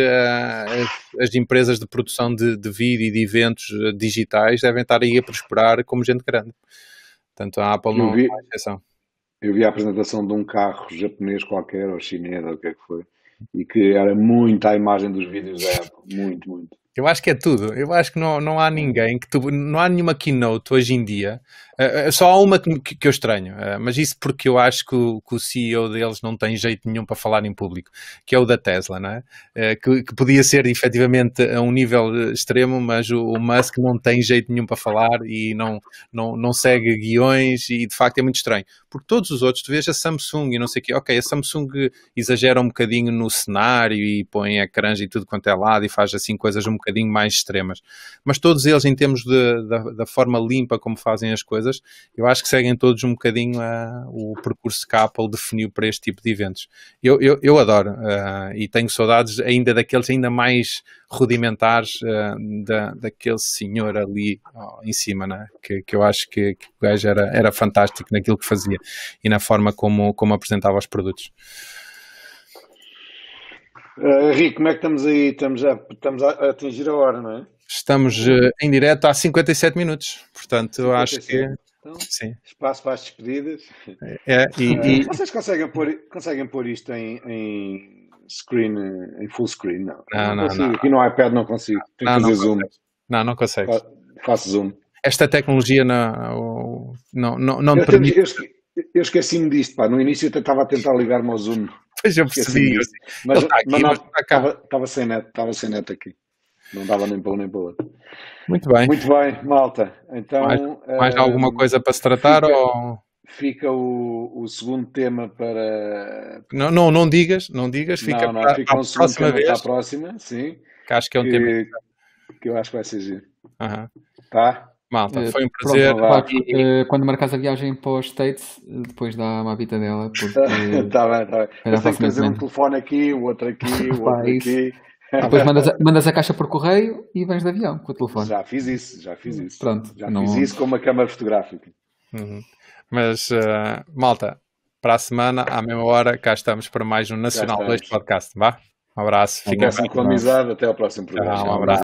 Speaker 1: as, as, empresas de produção de, de vídeo e de eventos uh, digitais devem estar aí a prosperar como gente grande. Portanto, a Apple não vi, é exceção.
Speaker 2: Eu vi a apresentação de um carro japonês qualquer, ou chinês, ou o que é que foi, e que era muito a imagem dos vídeos da Apple, muito, muito.
Speaker 1: Eu acho que é tudo. Eu acho que não, não há ninguém que tu, não há nenhuma keynote hoje em dia. Uh, só há uma que, que eu estranho, uh, mas isso porque eu acho que o, que o, CEO deles não tem jeito nenhum para falar em público, que é o da Tesla, não é? Uh, que, que, podia ser efetivamente a um nível extremo, mas o, o, Musk não tem jeito nenhum para falar e não, não, não segue guiões e de facto é muito estranho. Porque todos os outros, tu vês a Samsung e não sei o quê, ok, a Samsung exagera um bocadinho no cenário e põe ecrãs e tudo quanto é lado e faz assim coisas um bocadinho mais extremas. Mas todos eles, em termos de, da, da, forma limpa como fazem as coisas, eu acho que seguem todos um bocadinho uh, o percurso que a Apple definiu para este tipo de eventos. Eu, eu, eu adoro uh, e tenho saudades ainda daqueles ainda mais rudimentares uh, da, daquele senhor ali em cima, né? que, que eu acho que, que o gajo era, era fantástico naquilo que fazia e na forma como, como apresentava os produtos.
Speaker 2: Uh, Rico, como é que estamos aí? Estamos a, estamos a atingir a hora, não é?
Speaker 1: Estamos uh, em direto há 57 minutos, portanto 57. acho que.
Speaker 2: Então, Sim. Espaço para as despedidas.
Speaker 1: É, e, uh, e...
Speaker 2: Vocês conseguem pôr, conseguem pôr isto em, em screen, em full screen? Não,
Speaker 1: não, não, não,
Speaker 2: Aqui no iPad não consigo. Tenho que fazer zoom.
Speaker 1: Não, não consegue.
Speaker 2: faço zoom.
Speaker 1: Esta tecnologia não, não, não, não
Speaker 2: eu,
Speaker 1: permite.
Speaker 2: Eu, eu esqueci-me disto, pá. No início eu estava a tentar ligar-me ao Zoom.
Speaker 1: Pois eu percebi.
Speaker 2: Mas, aqui, mas não, estava, estava sem net, estava sem net aqui. Não dava nem para um nem para o outro.
Speaker 1: Muito bem.
Speaker 2: Muito bem, malta. Então,
Speaker 1: mais, mais uh, alguma coisa para se tratar?
Speaker 2: Fica,
Speaker 1: ou...
Speaker 2: fica o, o, segundo tema para.
Speaker 1: Não, não, não digas, não digas. Fica,
Speaker 2: não, não,
Speaker 1: para,
Speaker 2: fica um segundo tema vez. para a próxima, sim.
Speaker 1: Que acho que é um
Speaker 2: que,
Speaker 1: tema.
Speaker 2: Que eu acho que vai ser giro.
Speaker 1: Uhum.
Speaker 2: Tá?
Speaker 1: Malta, foi um prazer.
Speaker 3: Pronto, e... Quando marcas a viagem para os States, depois dá uma bita dela.
Speaker 2: Porque... tá bem, tá bem. Eu tenho que fazer um telefone aqui, o outro aqui, o outro aqui.
Speaker 3: Depois mandas a, mandas a caixa por correio e vens de avião com o telefone.
Speaker 2: Já fiz isso, já fiz isso.
Speaker 3: Pronto.
Speaker 2: Já não... fiz isso com uma câmara fotográfica.
Speaker 1: Uhum. Mas, uh, malta, para a semana, à mesma hora, cá estamos para mais um Nacional 2 Podcast. Vá? Um abraço.
Speaker 2: Fica bem. com amizade. Até ao próximo programa.
Speaker 1: um abraço.